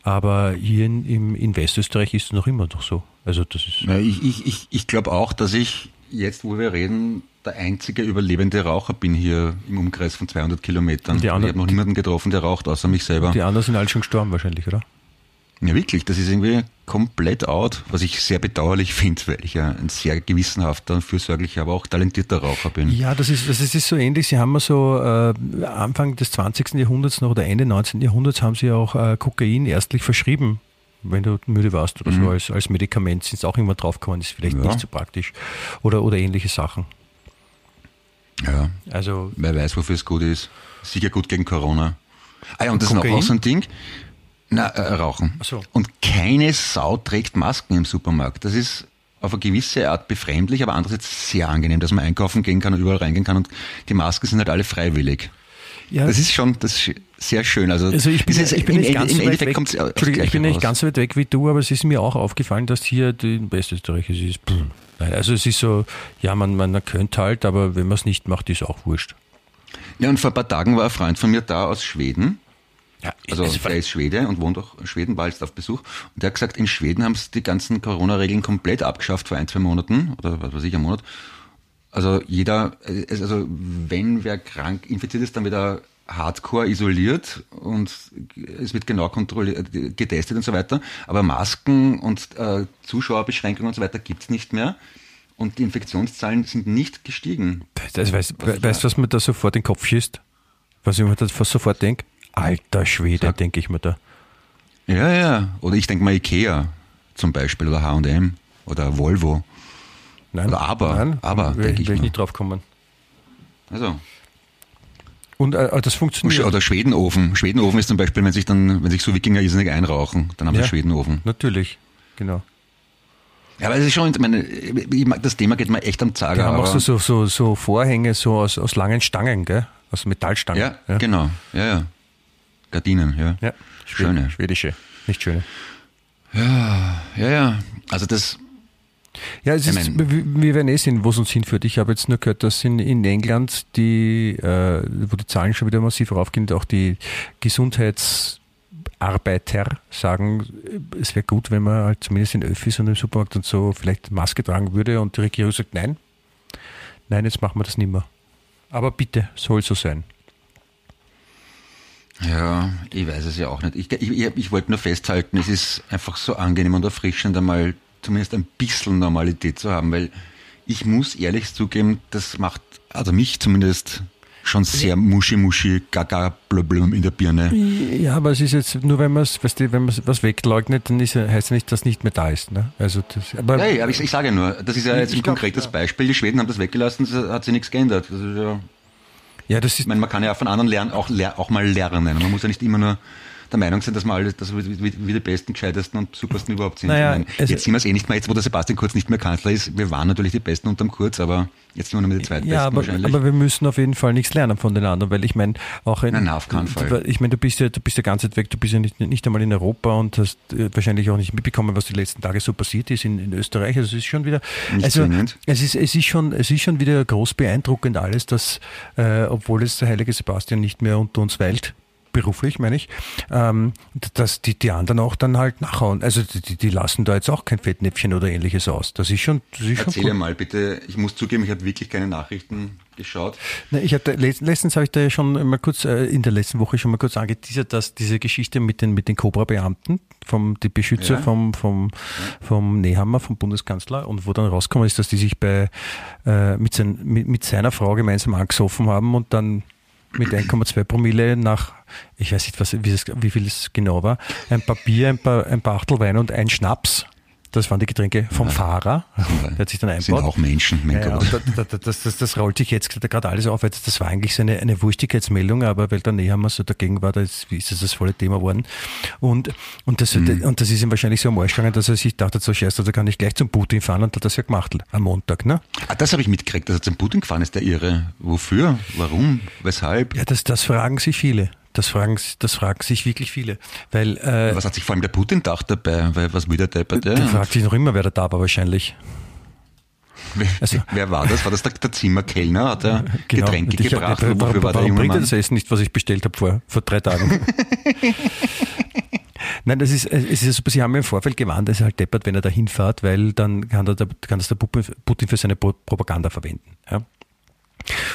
Aber hier in, im, in Westösterreich ist es noch immer noch so. Also das ist. Na, ich ich, ich, ich glaube auch, dass ich jetzt, wo wir reden, der einzige überlebende Raucher bin hier im Umkreis von 200 Kilometern. Die ich anderen- habe noch niemanden getroffen, der raucht, außer mich selber. Die anderen sind alle schon gestorben wahrscheinlich, oder? Ja, wirklich, das ist irgendwie komplett out, was ich sehr bedauerlich *laughs* finde, weil ich ja ein sehr gewissenhafter und fürsorglicher, aber auch talentierter Raucher bin. Ja, das ist, das ist, ist so ähnlich. Sie haben mal so äh, Anfang des 20. Jahrhunderts noch oder Ende 19. Jahrhunderts haben sie auch äh, Kokain erstlich verschrieben. Wenn du müde warst oder so als, als Medikament, sind sie auch immer draufgekommen, ist vielleicht Mhm. Ja. nicht so praktisch. Oder, oder ähnliche Sachen. Ja, Also wer weiß, wofür es gut ist. Sicher gut gegen Corona. Ah ja, und das ist Kokain? noch auch so ein Ding. Na, äh, Rauchen. Ach so. Und keine Sau trägt Masken im Supermarkt. Das ist auf eine gewisse Art befremdlich, aber andererseits sehr angenehm, dass man einkaufen gehen kann und überall reingehen kann und die Masken sind halt alle freiwillig. Ja. Das ist schon das ist sehr schön. Also, also ich bin, ich bin nicht ganz so weit weg. Entschuldigung, ich bin nicht ganz so weit weg wie du, aber es ist mir auch aufgefallen, dass hier die Westösterreich es ist. Also es ist so, ja, man, man könnte halt, aber wenn man es nicht macht, ist auch wurscht. Ja, und vor ein paar Tagen war ein Freund von mir da aus Schweden. Ja, also der ist Schwede und wohnt auch in Schweden, war jetzt auf Besuch. Und der hat gesagt, in Schweden haben sie die ganzen Corona-Regeln komplett abgeschafft vor ein, zwei Monaten oder was weiß ich, ein Monat. Also jeder, also wenn wer krank infiziert ist, dann wieder hardcore isoliert und es wird genau kontrolliert, getestet und so weiter. Aber Masken und äh, Zuschauerbeschränkungen und so weiter gibt's nicht mehr. Und die Infektionszahlen sind nicht gestiegen. Das weißt du, weißt, was mir da sofort in den Kopf schießt? Was ich mir da sofort denke? Alter Schwede, denke ich mir da. Ja, ja. Oder ich denke mal Ikea zum Beispiel oder H&M oder Volvo. Nein, oder aber, nein, aber denke ich, will ich nicht drauf kommen. Also. Und äh, das funktioniert. Oder Schwedenofen. Schwedenofen ist zum Beispiel, wenn sich dann, wenn sich so Wikinger irrsinnig einrauchen, dann haben ja, sie Schwedenofen. Natürlich, genau. Ja, aber es ist schon, ich meine, ich mag, das Thema geht mir echt am Zager. Die haben auch so, so, so, so Vorhänge so aus, aus langen Stangen, gell? Aus Metallstangen. Ja, ja, genau. Ja, ja. Gardinen, ja. Ja, schöne. Schwedische, nicht schöne. Ja, ja, ja. Also das. Ja, es ist, wir werden eh sehen, wo es uns hinführt. Ich habe jetzt nur gehört, dass in, in England die, äh, wo die Zahlen schon wieder massiv raufgehen, auch die Gesundheits Arbeiter sagen, es wäre gut, wenn man halt zumindest in Öffis und im Supermarkt und so vielleicht Maske tragen würde und die Regierung sagt, nein, nein, jetzt machen wir das nicht mehr. Aber bitte, soll so sein. Ja, ich weiß es ja auch nicht. Ich, ich, ich wollte nur festhalten, es ist einfach so angenehm und erfrischend, einmal zumindest ein bisschen Normalität zu haben, weil ich muss ehrlich zugeben, das macht, also mich zumindest schon sehr muschi-muschi, gaga blöblum in der Birne. Ja, aber es ist jetzt nur, wenn man es, wenn man was wegleugnet, dann ist, heißt es nicht, dass es nicht mehr da ist. Ne? Also das, aber, ja, aber ich, ich sage nur, das ist ja jetzt ein glaub, konkretes ja. Beispiel. Die Schweden haben das weggelassen, es hat sich nichts geändert. Das ist ja, ja, das ist, ich meine, man kann ja von anderen lernen, auch, auch mal lernen. Man muss ja nicht immer nur der Meinung sind, dass wir alle dass wir, die besten, gescheitesten und supersten überhaupt sind. Naja, jetzt sind wir es eh nicht mehr, jetzt wo der Sebastian Kurz nicht mehr Kanzler ist. Wir waren natürlich die Besten unterm Kurz, aber jetzt sind wir nur mit den zweitbesten ja, aber, wahrscheinlich. Aber wir müssen auf jeden Fall nichts lernen von den anderen, weil ich meine, auch in, Nein, auf keinen Fall. Ich meine, du bist ja, du bist ja ganz weit weg, du bist ja nicht, nicht einmal in Europa und hast äh, wahrscheinlich auch nicht mitbekommen, was die letzten Tage so passiert ist in, in Österreich. Also es ist schon wieder, nicht also es ist, es ist schon, es ist schon wieder groß beeindruckend alles, dass, äh, obwohl es der heilige Sebastian nicht mehr unter uns weilt, beruflich meine ich, ähm, dass die, die anderen auch dann halt nachhauen. Also die, die lassen da jetzt auch kein Fettnäpfchen oder ähnliches aus. Das ist schon, das ist Erzähle schon mal bitte, ich muss zugeben, ich habe wirklich keine Nachrichten geschaut. Na, ich hatte, letztens habe ich da ja schon mal kurz, äh, in der letzten Woche schon mal kurz angeteasert, dass diese Geschichte mit den, mit den Cobra-Beamten, vom, die Beschützer ja. vom, vom, ja. vom Nehammer, vom Bundeskanzler, und wo dann rausgekommen ist, dass die sich bei, äh, mit, sein, mit, mit seiner Frau gemeinsam angesoffen haben und dann mit 1,2 Promille nach, ich weiß nicht, was, wie, es, wie viel es genau war, ein Papier, ein, paar, ein Bachtel Wein und ein Schnaps das waren die Getränke vom ja. Fahrer. Der hat sich dann einbaut. Sind auch Menschen, mein ja, Gott. Das, das, das, das, rollt sich jetzt gerade alles auf. Das war eigentlich so eine, eine Wurstigkeitsmeldung, aber weil da näher so dagegen war, da ist, ist das das volle Thema geworden. Und, und, das, mhm. und das ist ihm wahrscheinlich so am Arsch gegangen, dass er sich dachte, so scheiße, da kann ich gleich zum Putin fahren und hat das ja gemacht am Montag. Ne? Ah, das habe ich mitgekriegt, dass er zum Putin gefahren ist, der Irre. Wofür? Warum? Weshalb? Ja, das, das fragen sich viele. Das fragen, das fragen sich wirklich viele. Weil, äh, was hat sich vor allem der Putin gedacht dabei? Weil, was will der Deppert? Der fragt sich noch immer, wer da da war wahrscheinlich. Wer, also, wer war das? War das der, der Zimmerkellner? Hat er *laughs* genau. Getränke ich, gebracht? Ja, wofür war der bringt er das Essen nicht, was ich bestellt habe vor, vor drei Tagen? *laughs* Nein, das ist, es ist so, Sie haben mir im Vorfeld gewarnt, dass er halt deppert, wenn er da hinfährt, weil dann kann, der, kann das der Putin für seine Propaganda verwenden. Ja?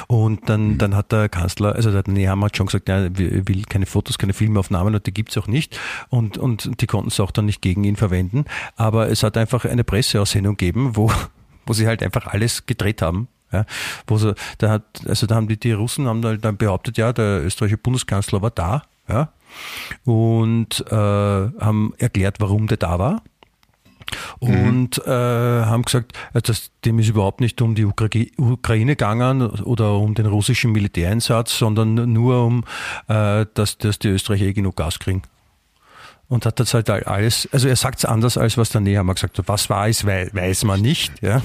Und dann, mhm. dann hat der Kanzler, also der Nehammer hat schon gesagt, ja, er will keine Fotos, keine Filmaufnahmen und die gibt's auch nicht. Und, und die konnten es auch dann nicht gegen ihn verwenden. Aber es hat einfach eine Presseaussendung gegeben, wo, *laughs* wo sie halt einfach alles gedreht haben. Ja, wo so, da hat, also da haben die, die Russen haben halt dann behauptet, ja, der österreichische Bundeskanzler war da, ja, und äh, haben erklärt, warum der da war. Mhm. und äh, haben gesagt, äh, dass dem ist überhaupt nicht um die Ukraine gegangen oder um den russischen Militäreinsatz, sondern nur um, äh, dass, dass die Österreicher eh genug Gas kriegen. Und hat das halt alles, also er sagt es anders, als was der Nehammer gesagt hat. Was war es, weiß man nicht. Ja.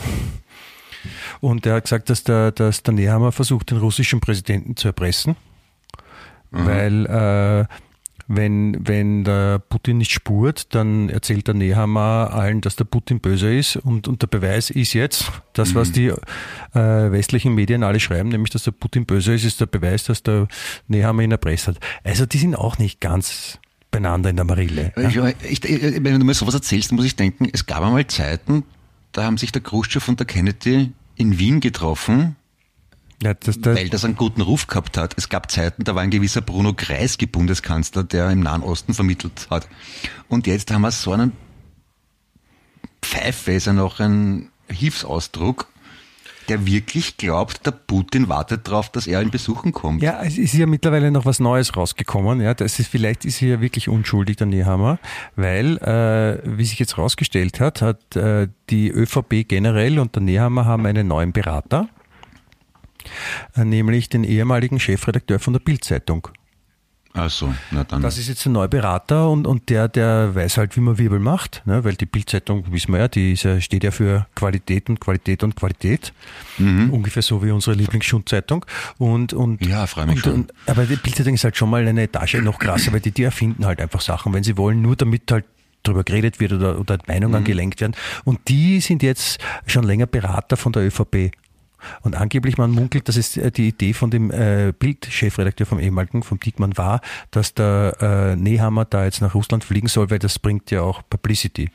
Und er hat gesagt, dass der, dass der Nehammer versucht, den russischen Präsidenten zu erpressen weil äh, wenn, wenn der Putin nicht spurt, dann erzählt der Nehammer allen, dass der Putin böse ist. Und, und der Beweis ist jetzt, das, was die äh, westlichen Medien alle schreiben, nämlich, dass der Putin böse ist, ist der Beweis, dass der Nehammer ihn erpresst hat. Also die sind auch nicht ganz beieinander in der Marille. Ja? Ich, ich, wenn du mir sowas erzählst, muss ich denken, es gab einmal Zeiten, da haben sich der Khrushchev und der Kennedy in Wien getroffen ja, das, das weil das einen guten Ruf gehabt hat. Es gab Zeiten, da war ein gewisser Bruno Kreisky Bundeskanzler, der im Nahen Osten vermittelt hat. Und jetzt haben wir so einen Pfeife, ist ja noch ein Hilfsausdruck, der wirklich glaubt, der Putin wartet darauf, dass er ihn besuchen kommt. Ja, es ist ja mittlerweile noch was Neues rausgekommen. Ja, das ist, vielleicht ist er ja wirklich unschuldig, der Nehammer, weil, äh, wie sich jetzt rausgestellt hat, hat äh, die ÖVP generell und der Nehammer haben einen neuen Berater. Äh, nämlich den ehemaligen Chefredakteur von der Bildzeitung. Ach so, na dann. Das ist jetzt ein neuer Berater und, und der, der weiß halt, wie man Wirbel macht, ne? weil die Bildzeitung, wissen wir ja, die ist, steht ja für Qualität und Qualität und Qualität. Mhm. Ungefähr so wie unsere Lieblingsschundzeitung. Und, und, ja, freue mich und, schon. Und, aber die Bildzeitung ist halt schon mal eine Etage noch krasser, weil die, die erfinden halt einfach Sachen, wenn sie wollen, nur damit halt darüber geredet wird oder, oder Meinungen mhm. gelenkt werden. Und die sind jetzt schon länger Berater von der ÖVP. Und angeblich, man munkelt, dass es äh, die Idee von dem äh, Bild-Chefredakteur vom ehemaligen, vom Diekmann war, dass der äh, Nehammer da jetzt nach Russland fliegen soll, weil das bringt ja auch Publicity.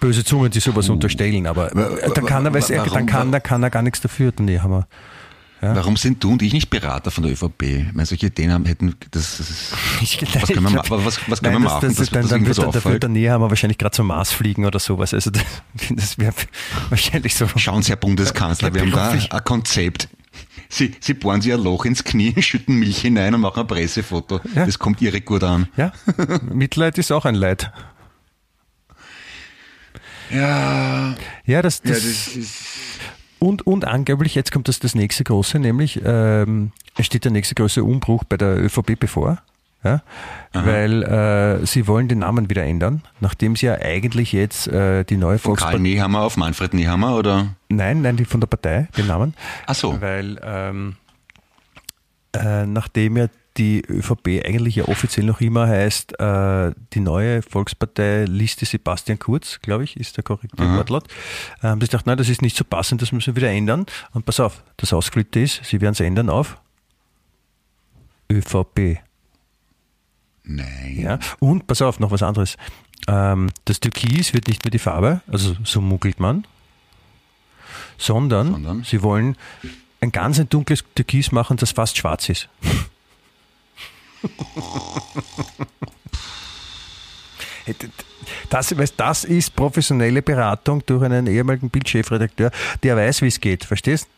Böse Zungen, die sowas uh. unterstellen, aber äh, da kann er, er, dann kann, da kann er gar nichts dafür, der Nehammer. Ja. Warum sind du und ich nicht Berater von der ÖVP? Ich meine, solche Ideen haben, hätten, das, das *laughs* ich, was können wir, was, was können nein, wir machen? Das, das, das, dann, dann, so dafür der Nähe haben wir wahrscheinlich gerade zum Mars fliegen oder sowas. Also das, das wäre *laughs* wahrscheinlich so. Schauen Sie, Herr Bundeskanzler, wir haben da ein Konzept. Sie, Sie bohren sich ein Loch ins Knie, *laughs* schütten Milch hinein und machen ein Pressefoto. Ja. Das kommt Ihre gut an. Ja, Mitleid ist auch ein Leid. Ja. Ja, das, das, ja, das ist und, und angeblich, jetzt kommt das, das nächste große, nämlich ähm, es steht der nächste große Umbruch bei der ÖVP bevor. Ja, weil äh, sie wollen den Namen wieder ändern, nachdem sie ja eigentlich jetzt äh, die neue Volkspartei... Karl Nehammer auf Manfred Nehammer, oder? Nein, nein, die von der Partei, den Namen. Ach so. Weil ähm, äh, nachdem ja die ÖVP eigentlich ja offiziell noch immer heißt, äh, die neue Volkspartei Liste Sebastian Kurz, glaube ich, ist der korrekte mhm. Wortlaut. Ähm, ich dachte, nein, das ist nicht so passend, das müssen wir wieder ändern. Und pass auf, das Ausgeflippte ist, sie werden es ändern auf ÖVP. Nein. Ja, und pass auf, noch was anderes. Ähm, das Türkis wird nicht mehr die Farbe, also so munkelt man, sondern, sondern? sie wollen ein ganz ein dunkles Türkis machen, das fast schwarz ist. Das, das ist professionelle Beratung durch einen ehemaligen Bildchefredakteur, der weiß, wie es geht, verstehst?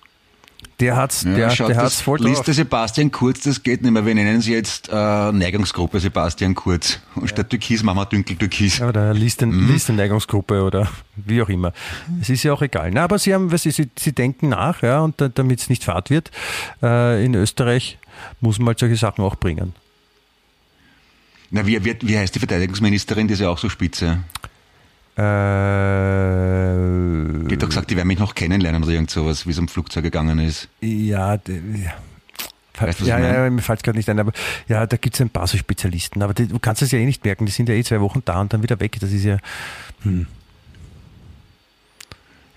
Der hat's, ja, der, schaut, der hat's voll drauf. Liste Sebastian Kurz, das geht nicht mehr. Wir nennen sie jetzt äh, Neigungsgruppe Sebastian Kurz. Und ja. statt Türkis machen wir Dünkel Türkis. Oder Liste, mhm. Liste Neigungsgruppe oder wie auch immer. Es ist ja auch egal. Na, aber sie haben, sie, sie, sie denken nach, ja, und damit es nicht fad wird, äh, in Österreich muss man halt solche Sachen auch bringen. Na, wie, wie, wie heißt die Verteidigungsministerin, die ist ja auch so spitze? Äh, Geht doch gesagt, die werden mich noch kennenlernen oder irgend sowas, wie es um Flugzeug gegangen ist. Ja, ja. Weißt, ja, ja, mir fällt gerade nicht ein, aber ja, da gibt es ein paar so Spezialisten, aber die, du kannst es ja eh nicht merken, die sind ja eh zwei Wochen da und dann wieder weg. Das ist ja. Hm.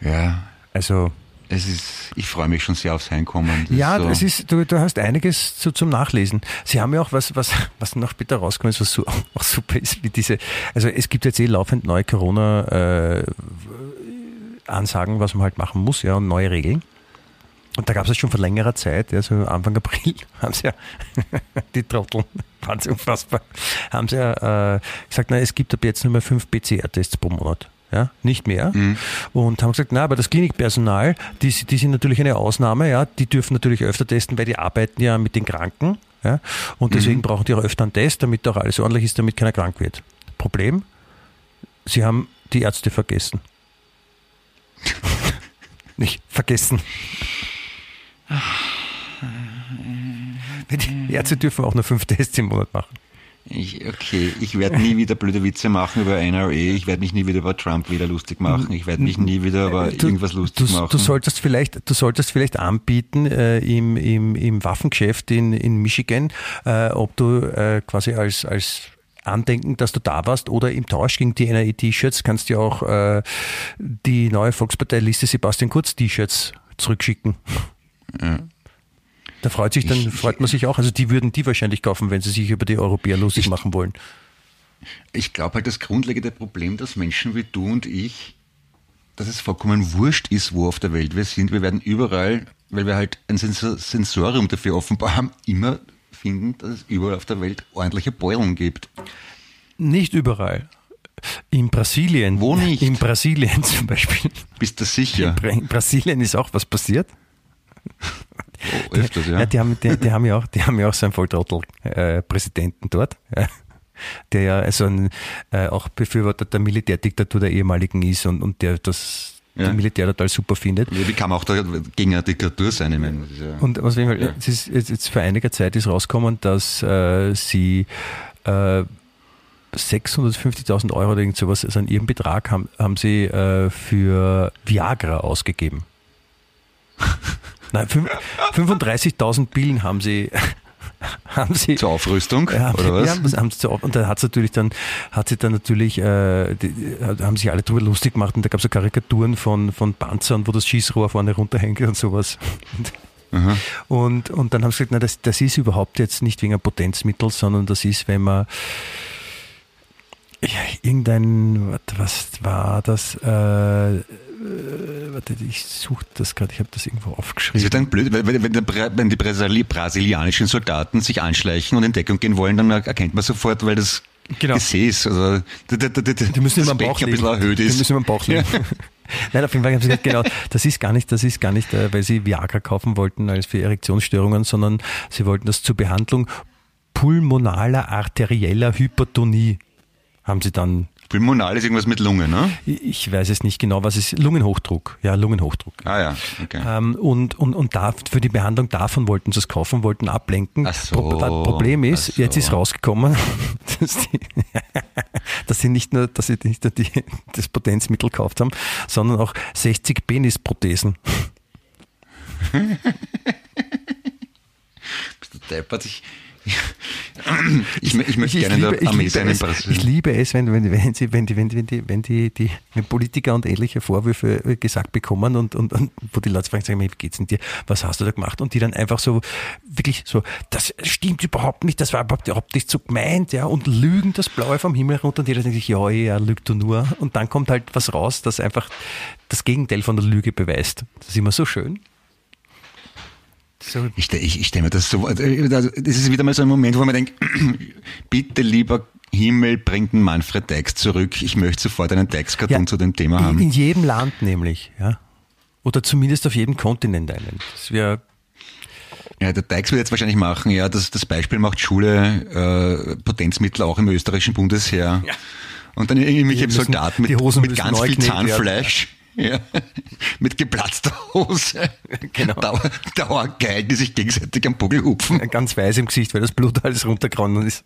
Ja. Also es ist, ich freue mich schon sehr aufs Heimkommen. Das ja, so. ist, du, du hast einiges zu, zum Nachlesen. Sie haben ja auch was, was, was noch später rauskommt, was so, *laughs* auch super ist, wie diese, also es gibt jetzt eh laufend neue Corona-Ansagen, äh, was man halt machen muss, ja, und neue Regeln. Und da gab es schon vor längerer Zeit, also Anfang April, *laughs* haben sie ja, *laughs* die Trotteln, waren sie unfassbar, haben sie ja äh, gesagt, na, es gibt ab jetzt nur mehr fünf PCR-Tests pro Monat ja, nicht mehr. Mhm. Und haben gesagt, na, aber das Klinikpersonal, die, die sind natürlich eine Ausnahme, ja, die dürfen natürlich öfter testen, weil die arbeiten ja mit den Kranken, ja, und deswegen mhm. brauchen die auch öfter einen Test, damit auch alles ordentlich ist, damit keiner krank wird. Problem, sie haben die Ärzte vergessen. *laughs* nicht vergessen. Die Ärzte dürfen auch nur fünf Tests im Monat machen. Ich, okay, ich werde nie wieder blöde Witze machen über NRA, ich werde mich nie wieder über Trump wieder lustig machen, ich werde mich nie wieder über Du- irgendwas lustig du, machen. Du solltest vielleicht, du solltest vielleicht anbieten äh, im, im, im Waffengeschäft in, in Michigan, äh, ob du äh, quasi als, als Andenken, dass du da warst oder im Tausch gegen die NRA-T-Shirts kannst du auch äh, die neue Volksparteiliste Sebastian Kurz T-Shirts zurückschicken. Da freut sich dann, Ich- freut man sich auch. Also die würden die wahrscheinlich kaufen, wenn sie sich über die Europäer lustig machen wollen. Ich glaube halt, das grundlegende Problem, dass Menschen wie du und ich, dass es vollkommen wurscht ist, wo auf der Welt wir sind. Wir werden überall, weil wir halt ein Sensor Sensorium dafür offenbar haben, immer finden, dass es überall auf der Welt ordentliche Beulen gibt. Nicht überall. In Brasilien. Wo nicht? In Brasilien *laughs* zum Beispiel. Bist du sicher? In Brasilien ist auch was passiert. Oh, öfters, ja. Ja, die haben, die, die haben ja auch, die haben ja auch so einen Volltrottel-Präsidenten dort, ja, der ja also ein, äh, auch Befürworter der Militärdiktatur der ehemaligen ist und, und der das Ja. Militär total super findet. Wie kann man auch da gegen eine Diktatur sein? Ich meine, ja Und was mal, Ja. es ist jetzt, vor einiger Zeit ist rausgekommen, dass äh, sie äh, 650.000 Euro oder irgend sowas, also an ihrem Betrag haben, haben sie äh, für Viagra ausgegeben. *laughs* Nein, fünf- 35.000 Billen *laughs* haben sie, haben sie zur Aufrüstung, ja, oder was? Ja, das haben sie so, und da hat natürlich dann, hat sie dann natürlich, äh, die, haben sich alle drüber lustig gemacht und da gab es so Karikaturen von, von Panzern, wo das Schießrohr vorne runterhängt und sowas. Aha. Und, und dann haben sie gesagt, na, das, das ist überhaupt jetzt nicht wegen einem Potenzmittel, sondern das ist, wenn man ja, irgendein, was war das? Äh, äh, warte, ich suche das gerade, ich habe das irgendwo Es aufgeschrieben. wird dann blöd, wenn, wenn, wenn die Brasili brasilianischen Soldaten sich anschleichen und in Deckung gehen wollen, dann erkennt man sofort, weil das Genau. Gesäß, also die, die, die, Die müssen das immer Bauch ein bisschen erhöht Die ist. müssen immer am Bauch liegen. *laughs* Nein, auf jeden Fall haben sie gesagt, genau, das ist gar nicht, das ist gar nicht, äh, weil sie Viagra kaufen wollten als für Erektionsstörungen, sondern sie wollten das zur Behandlung pulmonaler arterieller Hypertonie haben sie dann, Pulmonal ist irgendwas mit Lunge, ne? ich weiß es nicht genau, was ist, Lungenhochdruck, ja, Lungenhochdruck. Ah ja, okay. Ähm, und und, und da, für die Behandlung davon wollten sie es kaufen, wollten ablenken. Ach so, Pro- das Problem ist, so. jetzt ist rausgekommen, *laughs* dass, die, *laughs* dass sie nicht nur, dass sie nicht nur die, das Potenzmittel gekauft haben, sondern auch 60 Penisprothesen. *laughs* Bist du deppert? Ich, ich, ich, möchte gerne in der ich, Armee liebe sein ich Brasilien. liebe es, wenn, wenn, wenn, sie, wenn, die, wenn, die- wenn, die, wenn, die, die, wenn Politiker und ähnliche Vorwürfe äh, gesagt bekommen und, und, und wo die Leute fragen, sagen, wie geht's denn dir? Was hast du da gemacht? Und die dann einfach so, wirklich so, das stimmt überhaupt nicht, das war überhaupt, überhaupt nicht so gemeint, ja, und lügen das Blaue vom Himmel runter und jeder denkt sich, ja, ja, lügt du nur. Und dann kommt halt was raus, das einfach das Gegenteil von der Lüge beweist. Das ist immer so schön. So, Ich, ich, ich stelle mir das so, also, das ist wieder mal so ein Moment, wo man denkt, *clears throat* bitte lieber Himmel, bringt den Manfred Deix zurück. Ich möchte sofort einen Deix-Cartoon Ja, zu dem Thema haben. in jedem Land nämlich, ja. Oder zumindest auf jedem Kontinent einen. Das wäre Ja, der Deix wird jetzt wahrscheinlich machen, ja, das, das Beispiel macht Schule, äh, Potenzmittel auch im österreichischen Bundesheer. Ja. Und dann irgendwelche Soldaten mit, mit ganz viel. Zahnfleisch. Ja, *laughs* mit geplatzter Hose. Genau. *laughs* Dauer, Dauergeil, die sich gegenseitig am Buckel hupfen. ganz weiß im Gesicht, weil das Blut alles runtergeronnen ist.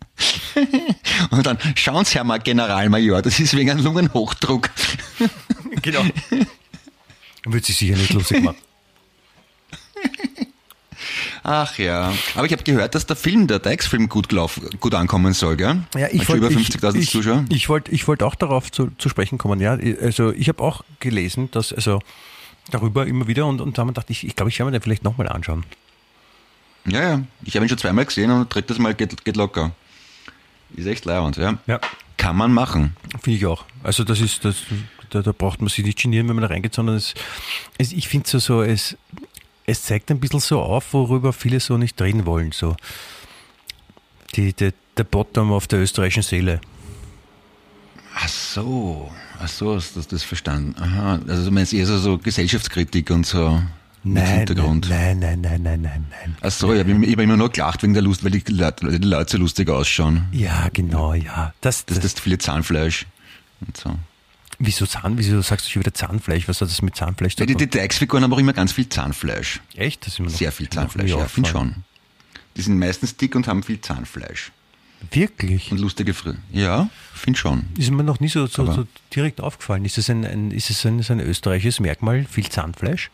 *laughs* Und dann, schauen Sie, Herr Mal Generalmajor, das ist wegen einem Lungenhochdruck. Genau. Wird sich sicher nicht lustig machen. Ach ja, aber ich habe gehört, dass der Film, der Deix-Film gut, gelaufen, gut ankommen soll, gell? Ja, ich wollte über ich, 50.000 ich, Zuschauer. ich wollte ich wollte auch darauf zu, zu sprechen kommen. Ja, also ich habe auch gelesen, dass also darüber immer wieder und, und da haben wir gedacht, ich, ich glaube, ich werde mir den vielleicht nochmal anschauen. Ja, ja, ich habe ihn schon zweimal gesehen und drittes Mal geht, geht locker. Ist echt leibend, ja. Ja. Kann man machen. Finde ich auch. Also das ist, das, da, da braucht man sich nicht genieren, wenn man da reingeht, sondern es, es ich finde so, so, es, es zeigt ein bisschen so auf, worüber viele so nicht reden wollen. So die, die, der Bottom auf der österreichischen Seele. Ach so, ach so, hast du das verstanden. Aha, also du meinst eher so, so Gesellschaftskritik und so Nein, Hintergrund. nein, nein, nein, nein, nein, nein. Ach so, ich habe hab immer nur gelacht wegen der Lust, weil die Leute, die Leute so lustig ausschauen. Ja, genau, ja. Das, Das, das, das viele Zahnfleisch und so. Wieso Zahn, wieso sagst du schon wieder Zahnfleisch? Was hat das mit Zahnfleisch zu Ja, die, tun? die Deix-Figuren haben auch immer ganz viel Zahnfleisch. Echt? Das ist immer noch, Sehr viel Zahnfleisch, ja, finde schon. Die sind meistens dick und haben viel Zahnfleisch. Wirklich? und lustige Fri Ja, finde schon. Ist mir noch nie so, so, so direkt aufgefallen. Ist es ein, ein, ist es ein, ein österreichisches Merkmal, viel Zahnfleisch?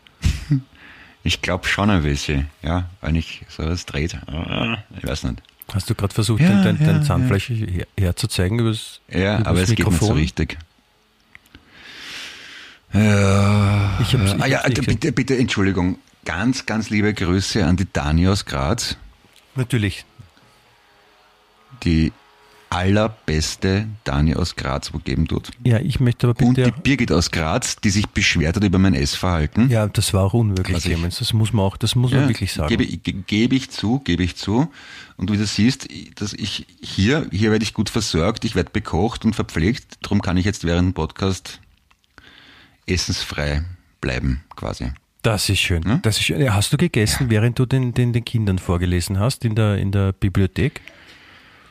*laughs* Ich glaube schon ein bisschen, ja, wenn ich sowas dreht. Ich weiß nicht. Hast du gerade versucht, Ja, dein, dein, ja, Zahnfleisch her, herzuzeigen übers, Ja, übers aber es geht nicht so richtig. Ja. Ich hab's- ich ah, ja, hab's bitte, bitte, Entschuldigung. Ganz, ganz liebe Grüße an die Dani aus Graz, Natürlich. die allerbeste Dani aus Graz, wo geben tut. Ja, ich möchte aber Und bitte. die Birgit aus Graz, die sich beschwert hat über mein Essverhalten. ja, das war auch unwirklich, Clemens. Das muss man auch, das muss man Ja, wirklich sagen. Gebe, ge- gebe ich zu, gebe ich zu. Und wie du siehst, dass ich hier, hier werde ich gut versorgt, ich werde bekocht und verpflegt. Darum kann ich jetzt während dem Podcast essensfrei bleiben, quasi. Das ist schön. Hm? Das ist schön. Ja, Hast du gegessen, während du den, den, den Kindern vorgelesen hast in der, in der Bibliothek?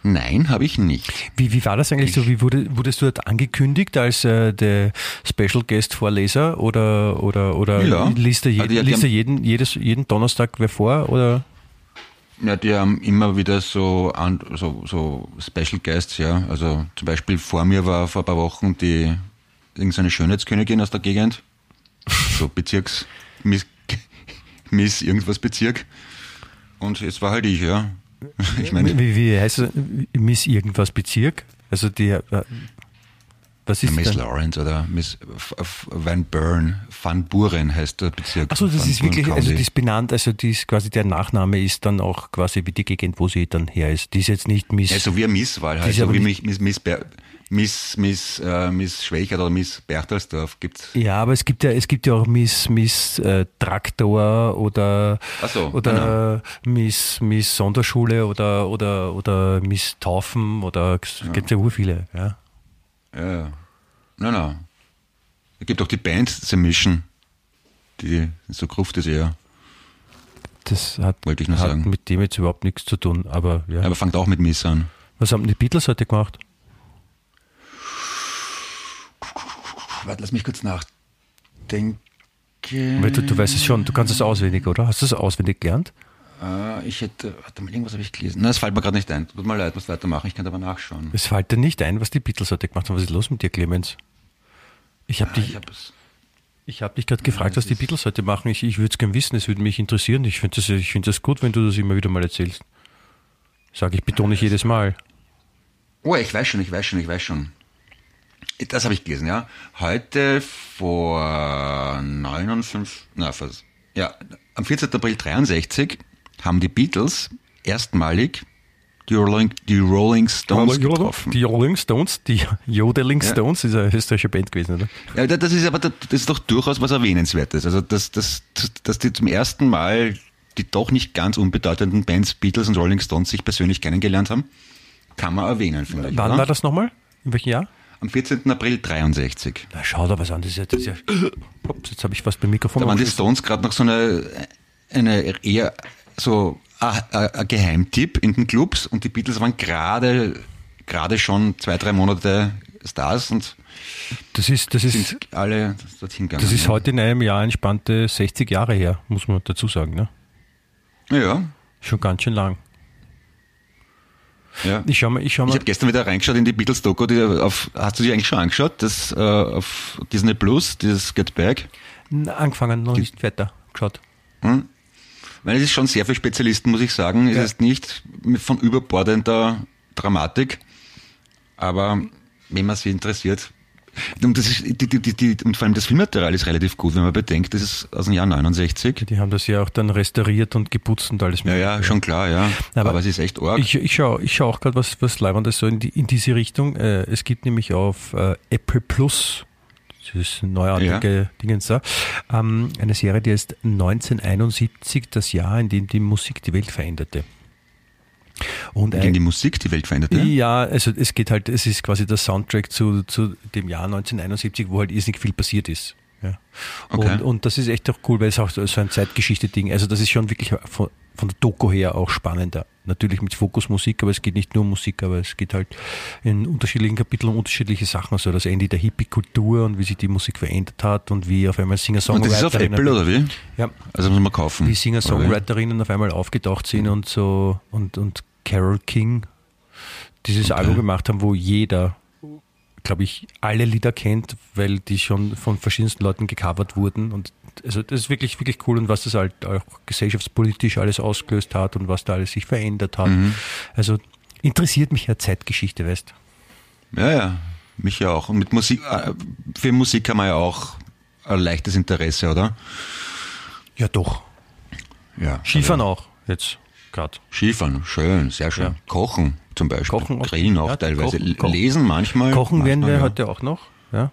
Nein, habe ich nicht. Wie, wie war das eigentlich so? Wie wurde, wurdest du dort angekündigt als äh, der Special Guest Vorleser oder oder oder Ja. liest er, Also jeden, die- die liest er jeden, jedes, jeden Donnerstag wer vor oder? Ja, die haben immer wieder so, so, so Special Guests, ja. Also zum Beispiel vor mir war vor ein paar Wochen die irgendeine Schönheitskönigin aus der Gegend. So *laughs* Bezirks, Miss, Miss irgendwas Bezirk. Und es war halt ich, ja. *laughs* Ich meine, wie, wie heißt es? Miss irgendwas Bezirk? Also die äh, was ist Miss denn? Lawrence oder Miss Van Buren, Van Buren heißt der Bezirk. Achso, das Van ist Buren wirklich, also die ist benannt, also die ist quasi der Nachname ist dann auch quasi wie die Gegend, wo sie dann her ist. Die ist jetzt nicht Miss. Ja, so wie eine Misswahl halt, so wie nicht- Miss, Miss, Ber- Miss, Miss, äh, Miss Schwächert oder Miss Berchtesdorf gibt's. Ja, aber es gibt ja, es gibt ja auch Miss, Miss äh, Traktor oder, so, oder Miss, Miss Sonderschule oder, oder, oder Miss Taufen oder es gibt ja ur viele. Ja. Ja. Nein, nein. Es gibt auch die Band The Mission. Die so Gruft ist eher. Das hat, Wollte ich nur hat sagen. mit dem jetzt überhaupt nichts zu tun. Aber ja. Aber fängt auch mit Miss an. Was haben die Beatles heute gemacht? Warte, lass mich kurz nachdenken. Du, du weißt es schon, du kannst es auswendig, oder? Hast du es auswendig gelernt? Äh, ich hätte, warte mal, irgendwas habe ich gelesen. Nein, es fällt mir gerade nicht ein. Tut mir leid, muss weitermachen. Ich kann aber nachschauen. Es fällt dir nicht ein, was die Beatles heute gemacht haben. Was ist los mit dir, Clemens? Ich habe Ah, dich, ich hab es. ich hab dich gerade gefragt, das was die Beatles heute machen. Ich, ich würde es gern wissen, es würde mich interessieren. Ich finde das, ich find das gut, wenn du das immer wieder mal erzählst. Sage ich, betone ich jedes Mal. Oh, ich weiß schon, ich weiß schon, ich weiß schon. Das habe ich gelesen, ja. Heute vor 59, na, fast, ja, am 14. April 63 haben die Beatles erstmalig die Rolling, die Rolling Stones getroffen. Die Rolling Stones, die *laughs* Jodeling Ja. Stones, ist eine österreichische Band gewesen, oder? Ja, das ist aber das ist doch durchaus was Erwähnenswertes. Also, dass, dass, dass die zum ersten Mal die doch nicht ganz unbedeutenden Bands Beatles und Rolling Stones sich persönlich kennengelernt haben, kann man erwähnen, finde ich. Wann oder? war das nochmal? In welchem Jahr? Am 14. April 63. Na, schau da was an, das ist ja, das ist ja *laughs* Ups, jetzt habe ich was beim Mikrofon. Da waren die. Stones gerade noch so eine, eine eher so ein, ein ein Geheimtipp in den Clubs und die Beatles waren gerade gerade schon zwei, drei Monate Stars und das ist, das ist, alle dorthin gegangen. das ist heute in einem Jahr entspannte 60 Jahre her, muss man dazu sagen, ne? Ja, Schon ganz schön lang. Ja. Ich schau mal, ich schau Ich mal. habe gestern wieder reingeschaut in die Beatles-Doku. Die auf, hast du die eigentlich schon angeschaut? Das äh, auf Disney Plus, dieses Get Back? Angefangen, noch nicht weiter geschaut. Hm? Weil es ist schon sehr für Spezialisten, muss ich sagen. Es Ja. ist nicht von überbordender Dramatik, aber wenn man sich interessiert. Und, das ist, die, die, die, und vor allem das Filmmaterial ist relativ gut, wenn man bedenkt, das ist aus dem Jahr 69. Die haben das ja auch dann restauriert und geputzt und alles Ja, ja, schon klar, ja. Aber Aber, es ist echt arg. Ich, ich schaue ich schau auch gerade was, was Leibendes so in, die, in diese Richtung. Äh, es gibt nämlich auf äh, Apple Plus, das ist eine neuartige Dingens da, ähm, eine Serie, die heißt 1971, das Jahr, in dem die Musik die Welt veränderte. Und Gegen die Musik die Welt veränderte. ja, also es geht halt, es ist quasi der Soundtrack zu, zu dem Jahr 1971, wo halt irrsinnig viel passiert ist. Ja. Okay. Und, und das ist echt auch cool, weil es auch so so ein Zeitgeschichte-Ding, also das ist schon wirklich von, von der Doku her auch spannender. Natürlich mit Fokus Musik, aber es geht nicht nur um Musik, aber es geht halt in unterschiedlichen Kapiteln um unterschiedliche Sachen, also das Ende der Hippie-Kultur und wie sich die Musik verändert hat und wie auf einmal Und das ist auf Singer-Songwriterinnen Apple, oder wie? ja, Also muss man kaufen. wie Singer-Songwriterinnen auf einmal aufgetaucht sind und so und, und Carol King, dieses Okay. Album gemacht haben, wo jeder, glaube ich, alle Lieder kennt, weil die schon von verschiedensten Leuten gecovert wurden. Und also das ist wirklich, wirklich cool und was das halt auch gesellschaftspolitisch alles ausgelöst hat und was da alles sich verändert hat. Also interessiert mich ja Zeitgeschichte, weißt Ja, ja, mich ja auch. Und mit Musik, äh, für Musik haben wir ja auch ein leichtes Interesse, oder? Ja, doch. Ja. Skifahren auch jetzt gerade. Skifahren, schön, sehr schön. Ja. Kochen zum Beispiel. Kochen auch. Grillen auch Ja, teilweise. kochen. Lesen manchmal. Kochen werden manchmal, wir ja. heute auch noch. Ja.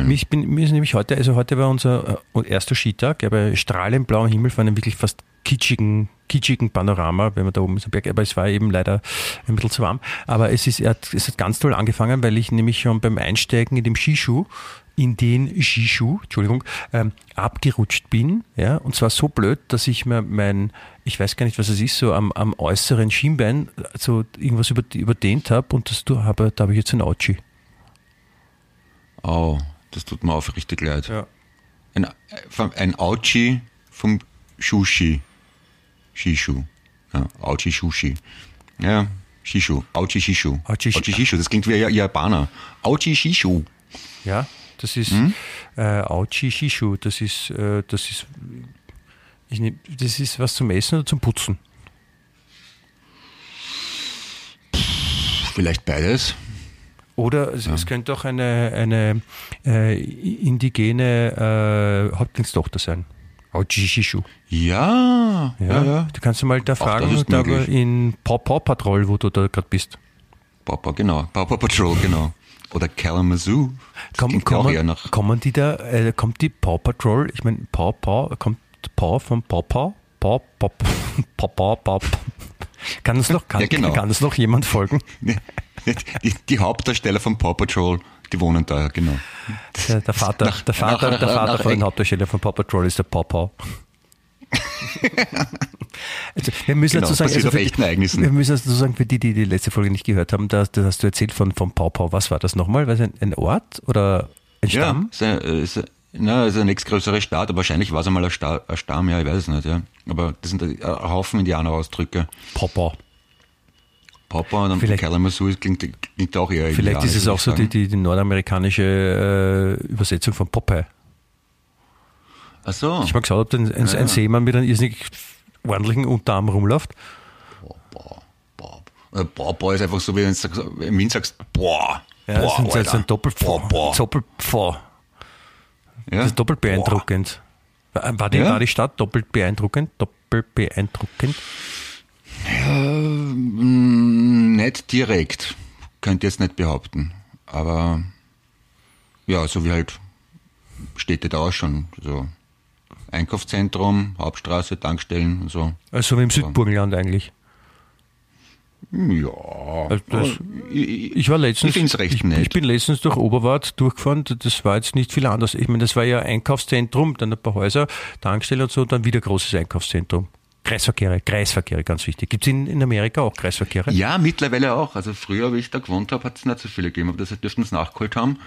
Ich, mich bin, mir ist nämlich heute, also heute war unser äh, erster Skitag, ja, bei strahlend blauem Himmel vor einem wirklich fast kitschigen, kitschigen Panorama, wenn man da oben ist am Berg, aber es war eben leider ein bisschen zu warm. Aber es ist, hat, es hat ganz toll angefangen, weil ich nämlich schon beim Einsteigen in dem Skischuh, in den Skischuh, Entschuldigung, ähm, abgerutscht bin, ja, und zwar so blöd, dass ich mir mein, ich weiß gar nicht, was es ist, so am, am äußeren Schienbein so irgendwas über, überdehnt habe und das, du, habe, da habe ich jetzt ein Autschi. Oh, das tut mir aufrichtig leid. Ja. Ein, äh, ein Auchi vom Shushi. Shishu. Ja, Auchi Shushi. Ja, Shishu. Auchi Shishu. Auchi Shi- Shishu. Das klingt wie ein Japaner. Auchi Shishu. Ja, das ist Hm? äh, Auchi Shishu. Das ist, äh, das ist, ich nehm, das ist was zum Essen oder zum Putzen? Vielleicht beides. Oder es, es könnte auch eine, eine äh, indigene äh, Häuptlingstochter sein. Auchi Shishu. Ja, ja, Ja, ja. Du kannst du mal da fragen, da in Paw Paw Patrol, wo du da gerade bist. Papa, genau. Papa Patrol, genau. Oder Kalamazoo. Komm, ja kommen, nach. kommen die da, äh, kommt die Paw Patrol, ich meine Paw Paw, kommt Paw von Paw Paw? Paw, Paw, Paw, Paw, Paw. Kann uns noch, kann, Ja, genau. kann uns noch jemand folgen? *laughs* Die, die Hauptdarsteller von Paw Patrol, die wohnen da, genau. Der, der Vater, Nach- der Vater, nach- der Vater nach- von den Hauptdarsteller von Paw Patrol ist der Paw. Also, wir müssen Genau, dazu sagen, für die- wir müssen dazu sagen, für die, die die letzte Folge nicht gehört haben, da, da hast du erzählt von, von Paw Paw. Was war das nochmal? War es ein, ein Ort oder ein Ja, Stamm? ein, ist ein, na, ist ein nächstgrößere Staat, aber wahrscheinlich war es einmal ein, Sta ein Stamm, ja, ich weiß es nicht, ja. Aber das sind ein Haufen Indianerausdrücke. Paw Paw. Papa und dann Vielleicht- Kalamazoo klingt, klingt auch eher Vielleicht ist es auch so die, die, die nordamerikanische äh, Übersetzung von Popeye. Ach so. Ich habe geschaut, ob ein, ein, Ja, ja. ein Seemann mit einem irrsinnig ordentlichen Unterarm rumläuft. Boah, boah. Boah, boah ist einfach so, wie wenn du im Wien sagst, boah, Ja, boah, das ist ein, Doppelpfau. Boah. Ja? Das ist doppelt beeindruckend. War, war, die, Ja? war die Stadt doppelt beeindruckend? Doppelt beeindruckend? Mm, Nicht direkt, könnte ich jetzt nicht behaupten. Aber ja, so wie halt Städte da auch schon. So Einkaufszentrum, Hauptstraße, Tankstellen und so. Also wie im Südburgenland eigentlich. Ja. Also das- ich, Ich war letztens, Ich ich, nett. ich bin letztens durch Oberwart durchgefahren, das war jetzt nicht viel anders. Ich meine, das war ja Einkaufszentrum, dann ein paar Häuser, Tankstelle und so, dann wieder großes Einkaufszentrum. Kreisverkehre, Kreisverkehre, ganz wichtig. Gibt es in, in Amerika auch Kreisverkehre? Ja, mittlerweile auch. Also früher, wie ich da gewohnt habe, hat es nicht so viele gegeben, aber das dürften es nachgeholt haben.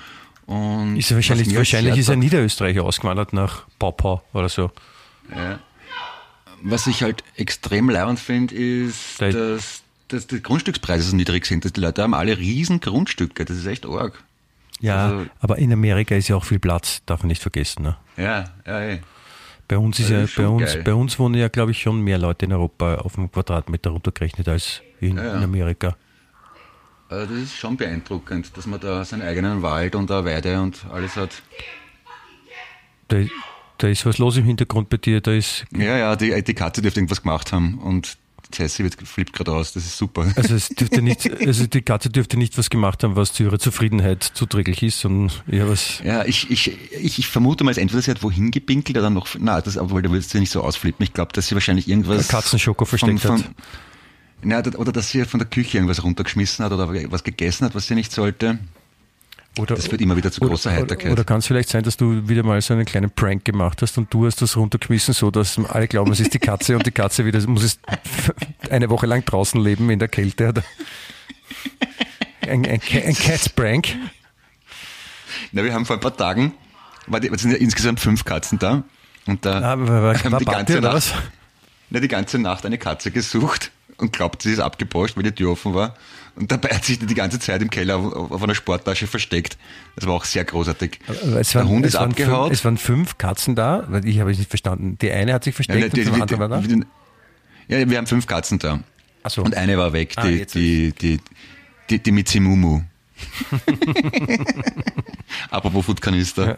Und Ist er wahrscheinlich, wahrscheinlich ist er Niederösterreicher ausgewandert nach Paupau oder so. Was ich halt extrem leibend finde, ist, Da- dass, dass die Grundstückspreise so niedrig sind. Dass die Leute haben alle riesen Grundstücke. Das ist echt arg. Ja, Also- aber in Amerika ist ja auch viel Platz, darf man nicht vergessen. Ne? Ja, ja, eh. Bei uns ist Das ja, bei uns, geil. bei uns wohnen ja, glaube ich, schon mehr Leute in Europa auf dem Quadratmeter runtergerechnet als in, Ja, ja. in Amerika. Also das ist schon beeindruckend, dass man da seinen eigenen Wald und eine Weide und alles hat. Da, da ist was los im Hintergrund bei dir, da ist Ja, ja, die, die Katze dürfte irgendwas gemacht haben und Jessie wird, flippt gerade aus. Das ist super. Also es *laughs* dürfte nicht, also die Katze dürfte nicht was gemacht haben, was zu ihrer Zufriedenheit zuträglich ist, sondern eher was. Ja, ich, ich, ich, ich vermute mal, es entweder sie hat wohin gepinkelt oder noch, na, das, obwohl da würdest du nicht so ausflippen. Ich glaube, dass sie wahrscheinlich irgendwas. Katzenschoko versteckt hat. Na, oder dass sie von der Küche irgendwas runtergeschmissen hat oder was gegessen hat, was sie nicht sollte. Oder, Das führt immer wieder zu großer oder, Heiterkeit. Oder, kann es vielleicht sein, dass du wieder mal so einen kleinen Prank gemacht hast und du hast das runtergeschmissen, so dass alle glauben, es ist die Katze und die Katze wieder muss es *laughs* eine Woche lang draußen leben in der Kälte. Ein, ein, ein Cat-Prank. Na, wir haben vor ein paar Tagen, es sind ja insgesamt fünf Katzen da. Und da Ah, war, war, haben die ganze Nacht, was? na, die ganze Nacht eine Katze gesucht. Und glaubt, sie ist abgebroscht, weil die Tür offen war. Und dabei hat sich die ganze Zeit im Keller auf, auf einer Sporttasche versteckt. Das war auch sehr großartig. Es Der waren, Hund ist waren abgehaut. Fünf, es waren fünf Katzen da, weil ich habe es nicht verstanden. Die eine hat sich versteckt Ja, und die- die- anderen war da. die- Ja, wir haben fünf Katzen da. Ach so. Und eine war weg, Ah, die, die, die, die, die Mitsimumu. *laughs* Apropos Foodkanister.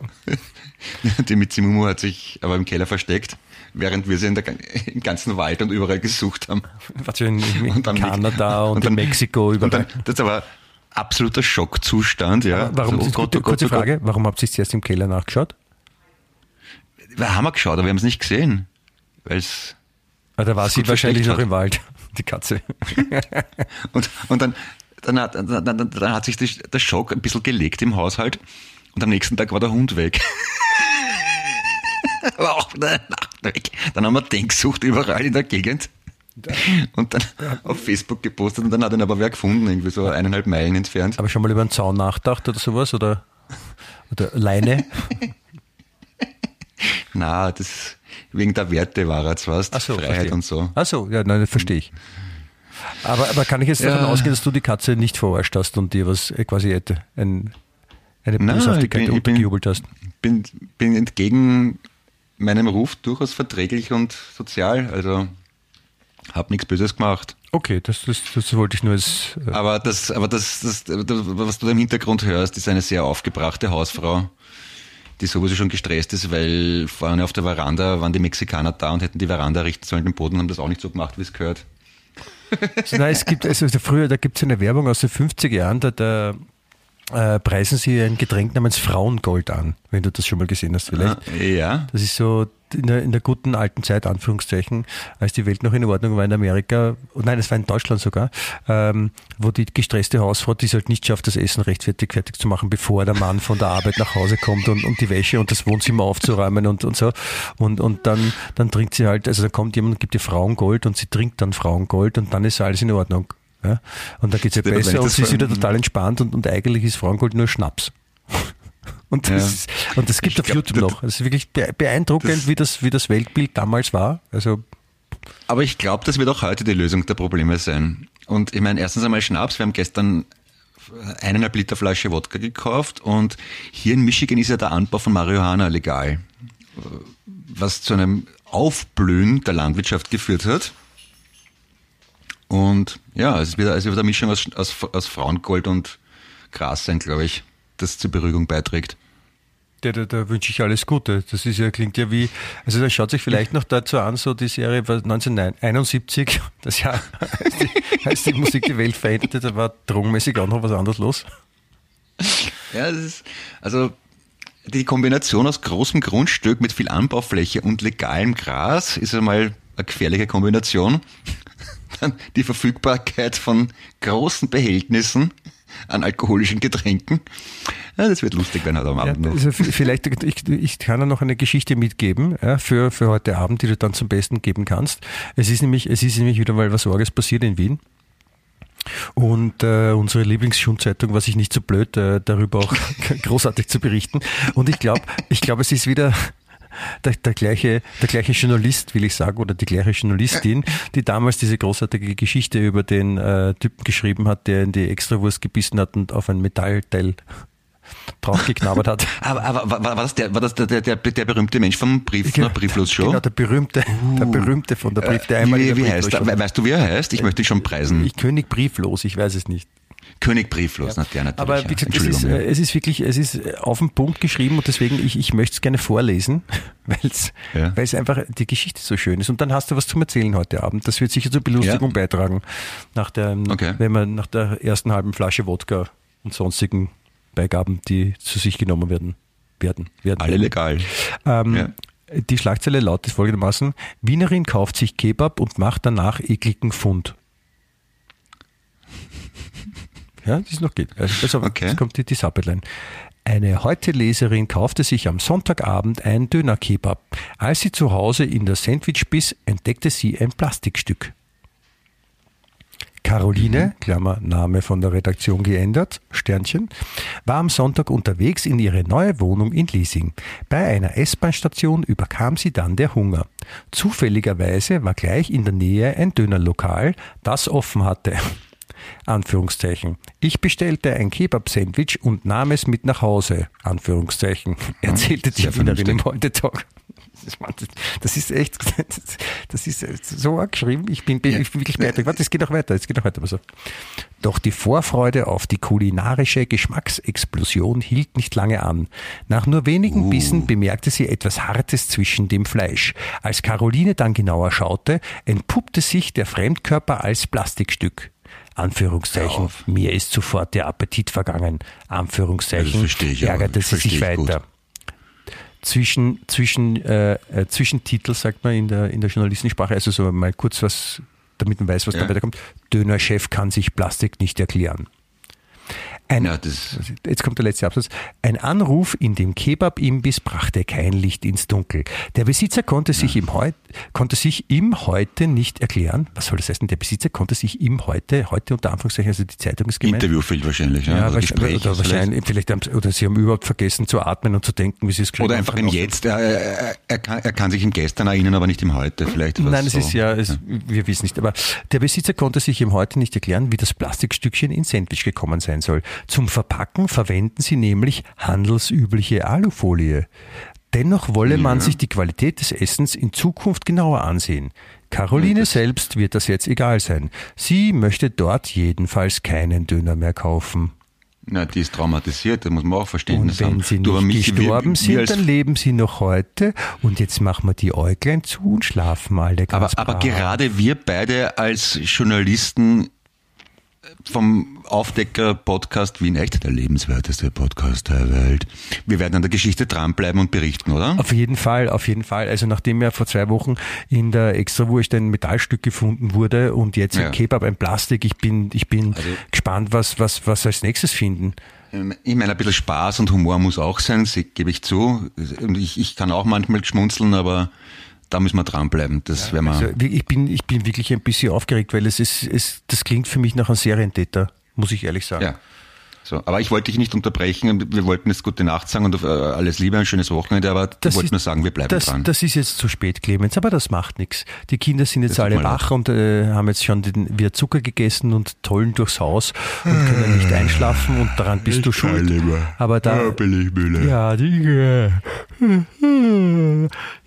Die Mitsimumu hat sich aber im Keller versteckt, während wir sie in der, *laughs* im ganzen Wald und überall gesucht haben. *laughs* Was in, in Und dann- Kanada und, und dann- in Mexiko Und überall. dann, das war absoluter Schockzustand, ja. Warum, So, oh Gott, oh kurze oh Gott. Frage, warum habt ihr zuerst im Keller nachgeschaut? Wir haben geschaut, aber wir haben es nicht gesehen. Weil es Ah, da war sie wahrscheinlich noch hat. im Wald, *laughs* die Katze. Und, und dann, dann, hat, dann, dann, dann hat sich der Schock ein bisschen gelegt im Haushalt und am nächsten Tag war der Hund weg. war auch wieder weg. Dann haben wir den gesucht überall in der Gegend. Und dann auf Facebook gepostet und dann hat ihn aber wer gefunden, irgendwie so eineinhalb Meilen entfernt. Aber schon mal über einen Zaun nachgedacht oder sowas? Oder, oder Leine? *laughs* Na, das wegen der Werte war er zwar, so, Freiheit verstehe. und so. Ach so, ja, nein, das verstehe ich. Aber, aber kann ich jetzt davon Ja. ausgehen, dass du die Katze nicht verarscht hast und dir was äh, quasi hätte, ein, eine Boshaftigkeit untergejubelt hast? Bin, bin entgegen meinem Ruf durchaus verträglich und sozial, also hab nichts Böses gemacht. Okay, das, das, das wollte ich nur als. Äh, Aber das, aber das, das, was du da im Hintergrund hörst, ist eine sehr aufgebrachte Hausfrau, die sowieso schon gestresst ist, weil vorne auf der Veranda waren die Mexikaner da und hätten die Veranda richten sollen, den Boden haben das auch nicht so gemacht, wie es gehört. Also, nein, es gibt, also früher, da gibt es eine Werbung aus den 50er Jahren, da, da äh, preisen sie ein Getränk namens Frauengold an, wenn du das schon mal gesehen hast vielleicht. Ja, Das ist so in der, in der guten alten Zeit, Anführungszeichen, als die Welt noch in Ordnung war in Amerika, oh nein, es war in Deutschland sogar, ähm, wo die gestresste Hausfrau, die es halt nicht schafft, das Essen rechtfertig fertig zu machen, bevor der Mann von der Arbeit nach Hause kommt und, und die Wäsche und das Wohnzimmer aufzuräumen und, und so. Und, und dann, dann trinkt sie halt, also da kommt jemand und gibt ihr Frauengold und sie trinkt dann Frauengold und dann ist alles in Ordnung. Ja? Und geht's ihr Wenn ich besser und sie ist wieder total entspannt und, und eigentlich ist Frauengold nur Schnaps. *laughs* Und das, Ja. und das gibt Ich auf glaub, YouTube noch. Es ist wirklich be- beeindruckend, das- wie, das, wie das Weltbild damals war. Also aber ich glaube, das wird auch heute die Lösung der Probleme sein. Und ich meine, erstens einmal Schnaps. Wir haben gestern eineinhalb Liter Flasche Wodka gekauft und hier in Michigan ist ja der Anbau von Marihuana legal, was zu einem Aufblühen der Landwirtschaft geführt hat. Und ja, es ist wieder, es ist wieder eine Mischung aus, aus, aus Frauengold und Gras sein, glaube ich, das zur Beruhigung beiträgt. da, da, da wünsche ich alles Gute. Das ist ja, klingt ja wie, also das schaut sich vielleicht noch dazu an, so die Serie war 1971, *laughs* das Jahr, als die, als die Musik die Welt veränderte, da war drogenmäßig auch noch was anderes los. Ja, das ist, also die Kombination aus großem Grundstück mit viel Anbaufläche und legalem Gras ist einmal eine gefährliche Kombination. Dann die Verfügbarkeit von großen Behältnissen an alkoholischen Getränken. Ja, das wird lustig werden heute am Ja, Abend noch. also vielleicht, ich, ich kann da noch eine Geschichte mitgeben ja, für, für heute Abend, die du dann zum Besten geben kannst. Es ist nämlich, es ist nämlich wieder mal was Orges passiert in Wien. Und äh, unsere Lieblingsschundzeitung war sich nicht so blöd, äh, darüber auch *laughs* großartig zu berichten. Und ich glaube, ich glaube, es ist wieder der, der, gleiche, der gleiche Journalist, will ich sagen, oder die gleiche Journalistin, die damals diese großartige Geschichte über den äh, Typen geschrieben hat, der in die Extrawurst gebissen hat und auf ein Metallteil draufgeknabbert hat. *laughs* Aber, aber war, war das, der, war das der, der, der, der berühmte Mensch vom Brief, von der Brieflos-Show? Genau, der berühmte, der berühmte von der Brief, der einmal in wie, wie heißt er? Weißt du, wie er heißt? Ich möchte ihn schon preisen. Ich König Brieflos, ich weiß es nicht. König Brieflos, na, der natürlich. Aber ja. wie gesagt, es ist, Entschuldigung, äh, es ist wirklich, es ist äh, auf den Punkt geschrieben und deswegen, ich, ich möchte es gerne vorlesen, *laughs* weil es Ja. weil es einfach die Geschichte so schön ist. Und dann hast du was zum Erzählen heute Abend. Das wird sicher zur Belustigung Ja. beitragen, nach der, Okay. wenn man nach der ersten halben Flasche Wodka und sonstigen Beigaben, die zu sich genommen werden. werden, werden Alle legal. ähm, Ja. Die Schlagzeile lautet folgendermaßen: Wienerin kauft sich Kebab und macht danach ekligen Fund. Ja, das noch geht. Also, Okay. Jetzt kommt die, die Subheadline. Eine Heute-Leserin kaufte sich am Sonntagabend ein Döner-Kebab. Als sie zu Hause in das Sandwich biss, entdeckte sie ein Plastikstück. Caroline, Klammer, Name von der Redaktion geändert, Sternchen, war am Sonntag unterwegs in ihre neue Wohnung in Liesing. Bei einer S-Bahn-Station überkam sie dann der Hunger. Zufälligerweise war gleich in der Nähe ein Dönerlokal, das offen hatte. Anführungszeichen. Ich bestellte ein Kebab-Sandwich und nahm es mit nach Hause. Anführungszeichen. Erzählte die Sehr Wienerin im. Heute-Talk. Das ist echt, *laughs* das ist so arg geschrieben. Ich bin, ich bin wirklich beeindruckt. Warte, es geht noch weiter, es geht noch weiter. Auf. Doch die Vorfreude auf die kulinarische Geschmacksexplosion hielt nicht lange an. Nach nur wenigen Bissen bemerkte sie etwas Hartes zwischen dem Fleisch. Als Caroline dann genauer schaute, entpuppte sich der Fremdkörper als Plastikstück. Anführungszeichen. Mir ist sofort der Appetit vergangen. Anführungszeichen. Aber ärgerte sie sich ich gut. weiter zwischen, zwischen, äh, äh, Zwischentitel, sagt man in der, in der Journalistensprache, also so mal kurz was, damit man weiß, was Ja. da weiterkommt. Dönerchef kann sich Plastik nicht erklären. Ein, Ja, jetzt kommt der letzte Absatz. Ein Anruf in dem Kebab-Imbiss brachte kein Licht ins Dunkel. Der Besitzer konnte sich im Heut, konnte sich im Heute nicht erklären. Was soll das heißen? Der Besitzer konnte sich im Heute, heute unter Anführungszeichen, also die Zeitung ist gemeint. Interviewfeld wahrscheinlich. Ja, Ja, oder wahrscheinlich, Gespräch oder, wahrscheinlich vielleicht haben, sie- oder sie haben überhaupt vergessen zu atmen und zu denken, wie sie es geschrieben Oder einfach im Jetzt. Er, er, er, kann, er kann sich im Gestern erinnern, aber nicht im Heute. Vielleicht Nein, es so. ist ja, es, wir wissen nicht. Aber der Besitzer konnte sich ihm heute nicht erklären, wie das Plastikstückchen ins Sandwich gekommen sein soll. Zum Verpacken verwenden sie nämlich handelsübliche Alufolie. Dennoch wolle man sich die Qualität des Essens in Zukunft genauer ansehen. Caroline selbst wird das jetzt egal sein. Sie möchte dort jedenfalls keinen Döner mehr kaufen. Na, die ist traumatisiert, da muss man auch Verständnis Und wenn haben. sie Du, aber nicht wir- gestorben wir sind, dann leben sie noch heute. Und jetzt machen wir die Äuglein zu und schlafen alle Aber, ganz aber brav. gerade wir beide als Journalisten vom Aufdecker-Podcast Wien Echt, der lebenswerteste Podcast der Welt. Wir werden an der Geschichte dranbleiben und berichten, oder? Auf jeden Fall, auf jeden Fall. Also nachdem ja vor zwei Wochen in der Extrawurst ein Metallstück gefunden wurde und jetzt Ja. ein Kebab, ein Plastik, ich bin, ich bin gespannt, was, was, was als nächstes finden. Ich meine, ein bisschen Spaß und Humor muss auch sein, gebe ich zu. Ich, ich kann auch manchmal schmunzeln, aber da müssen wir dranbleiben. Das werden wir. Also ich bin, ich bin wirklich ein bisschen aufgeregt, weil es ist, es, das klingt für mich nach einem Serientäter, muss ich ehrlich sagen. ja. So, aber ich wollte dich nicht unterbrechen. Wir wollten jetzt gute Nacht sagen und äh, alles Liebe, ein schönes Wochenende, aber ich wollte nur sagen, wir bleiben das, dran. Das ist jetzt zu spät, Clemens, aber das macht nichts. Die Kinder sind jetzt Das alle wach und äh, haben jetzt schon den, wieder Zucker gegessen und tollen durchs Haus und können nicht einschlafen und daran bist du schuld. Aber da, bin ich müde. Ja, die,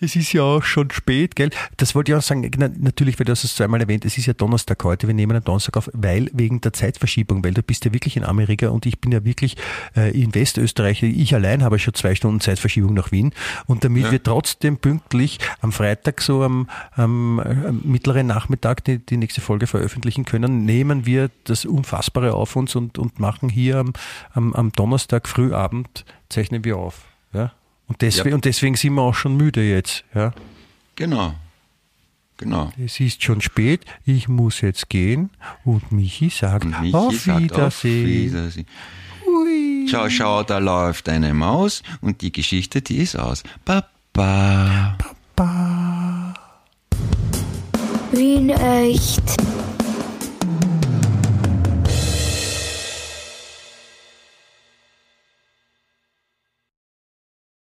es ist ja auch schon spät, gell? Das wollte ich auch sagen, na, natürlich, weil du hast es zweimal erwähnt, es ist ja Donnerstag heute, wir nehmen einen Donnerstag auf, weil wegen der Zeitverschiebung, weil du bist ja wirklich in Amerika und ich bin ja wirklich äh, in Westösterreich. Ich allein habe schon zwei Stunden Zeitverschiebung nach Wien und damit wir trotzdem pünktlich am Freitag so am, am, am mittleren Nachmittag die, die nächste Folge veröffentlichen können, nehmen wir das Unfassbare auf uns und, und machen hier am, am, am Donnerstag Frühabend, zeichnen wir auf. Ja? Und, deswegen, Ja. und deswegen sind wir auch schon müde jetzt. Ja? Genau. Genau. Es ist schon spät, ich muss jetzt gehen und Michi sagt, Und Michi auf, sagt, Wiedersehen. Auf Wiedersehen. Schau, schau, da läuft eine Maus und die Geschichte, die ist aus. Baba. Ba. Wien echt.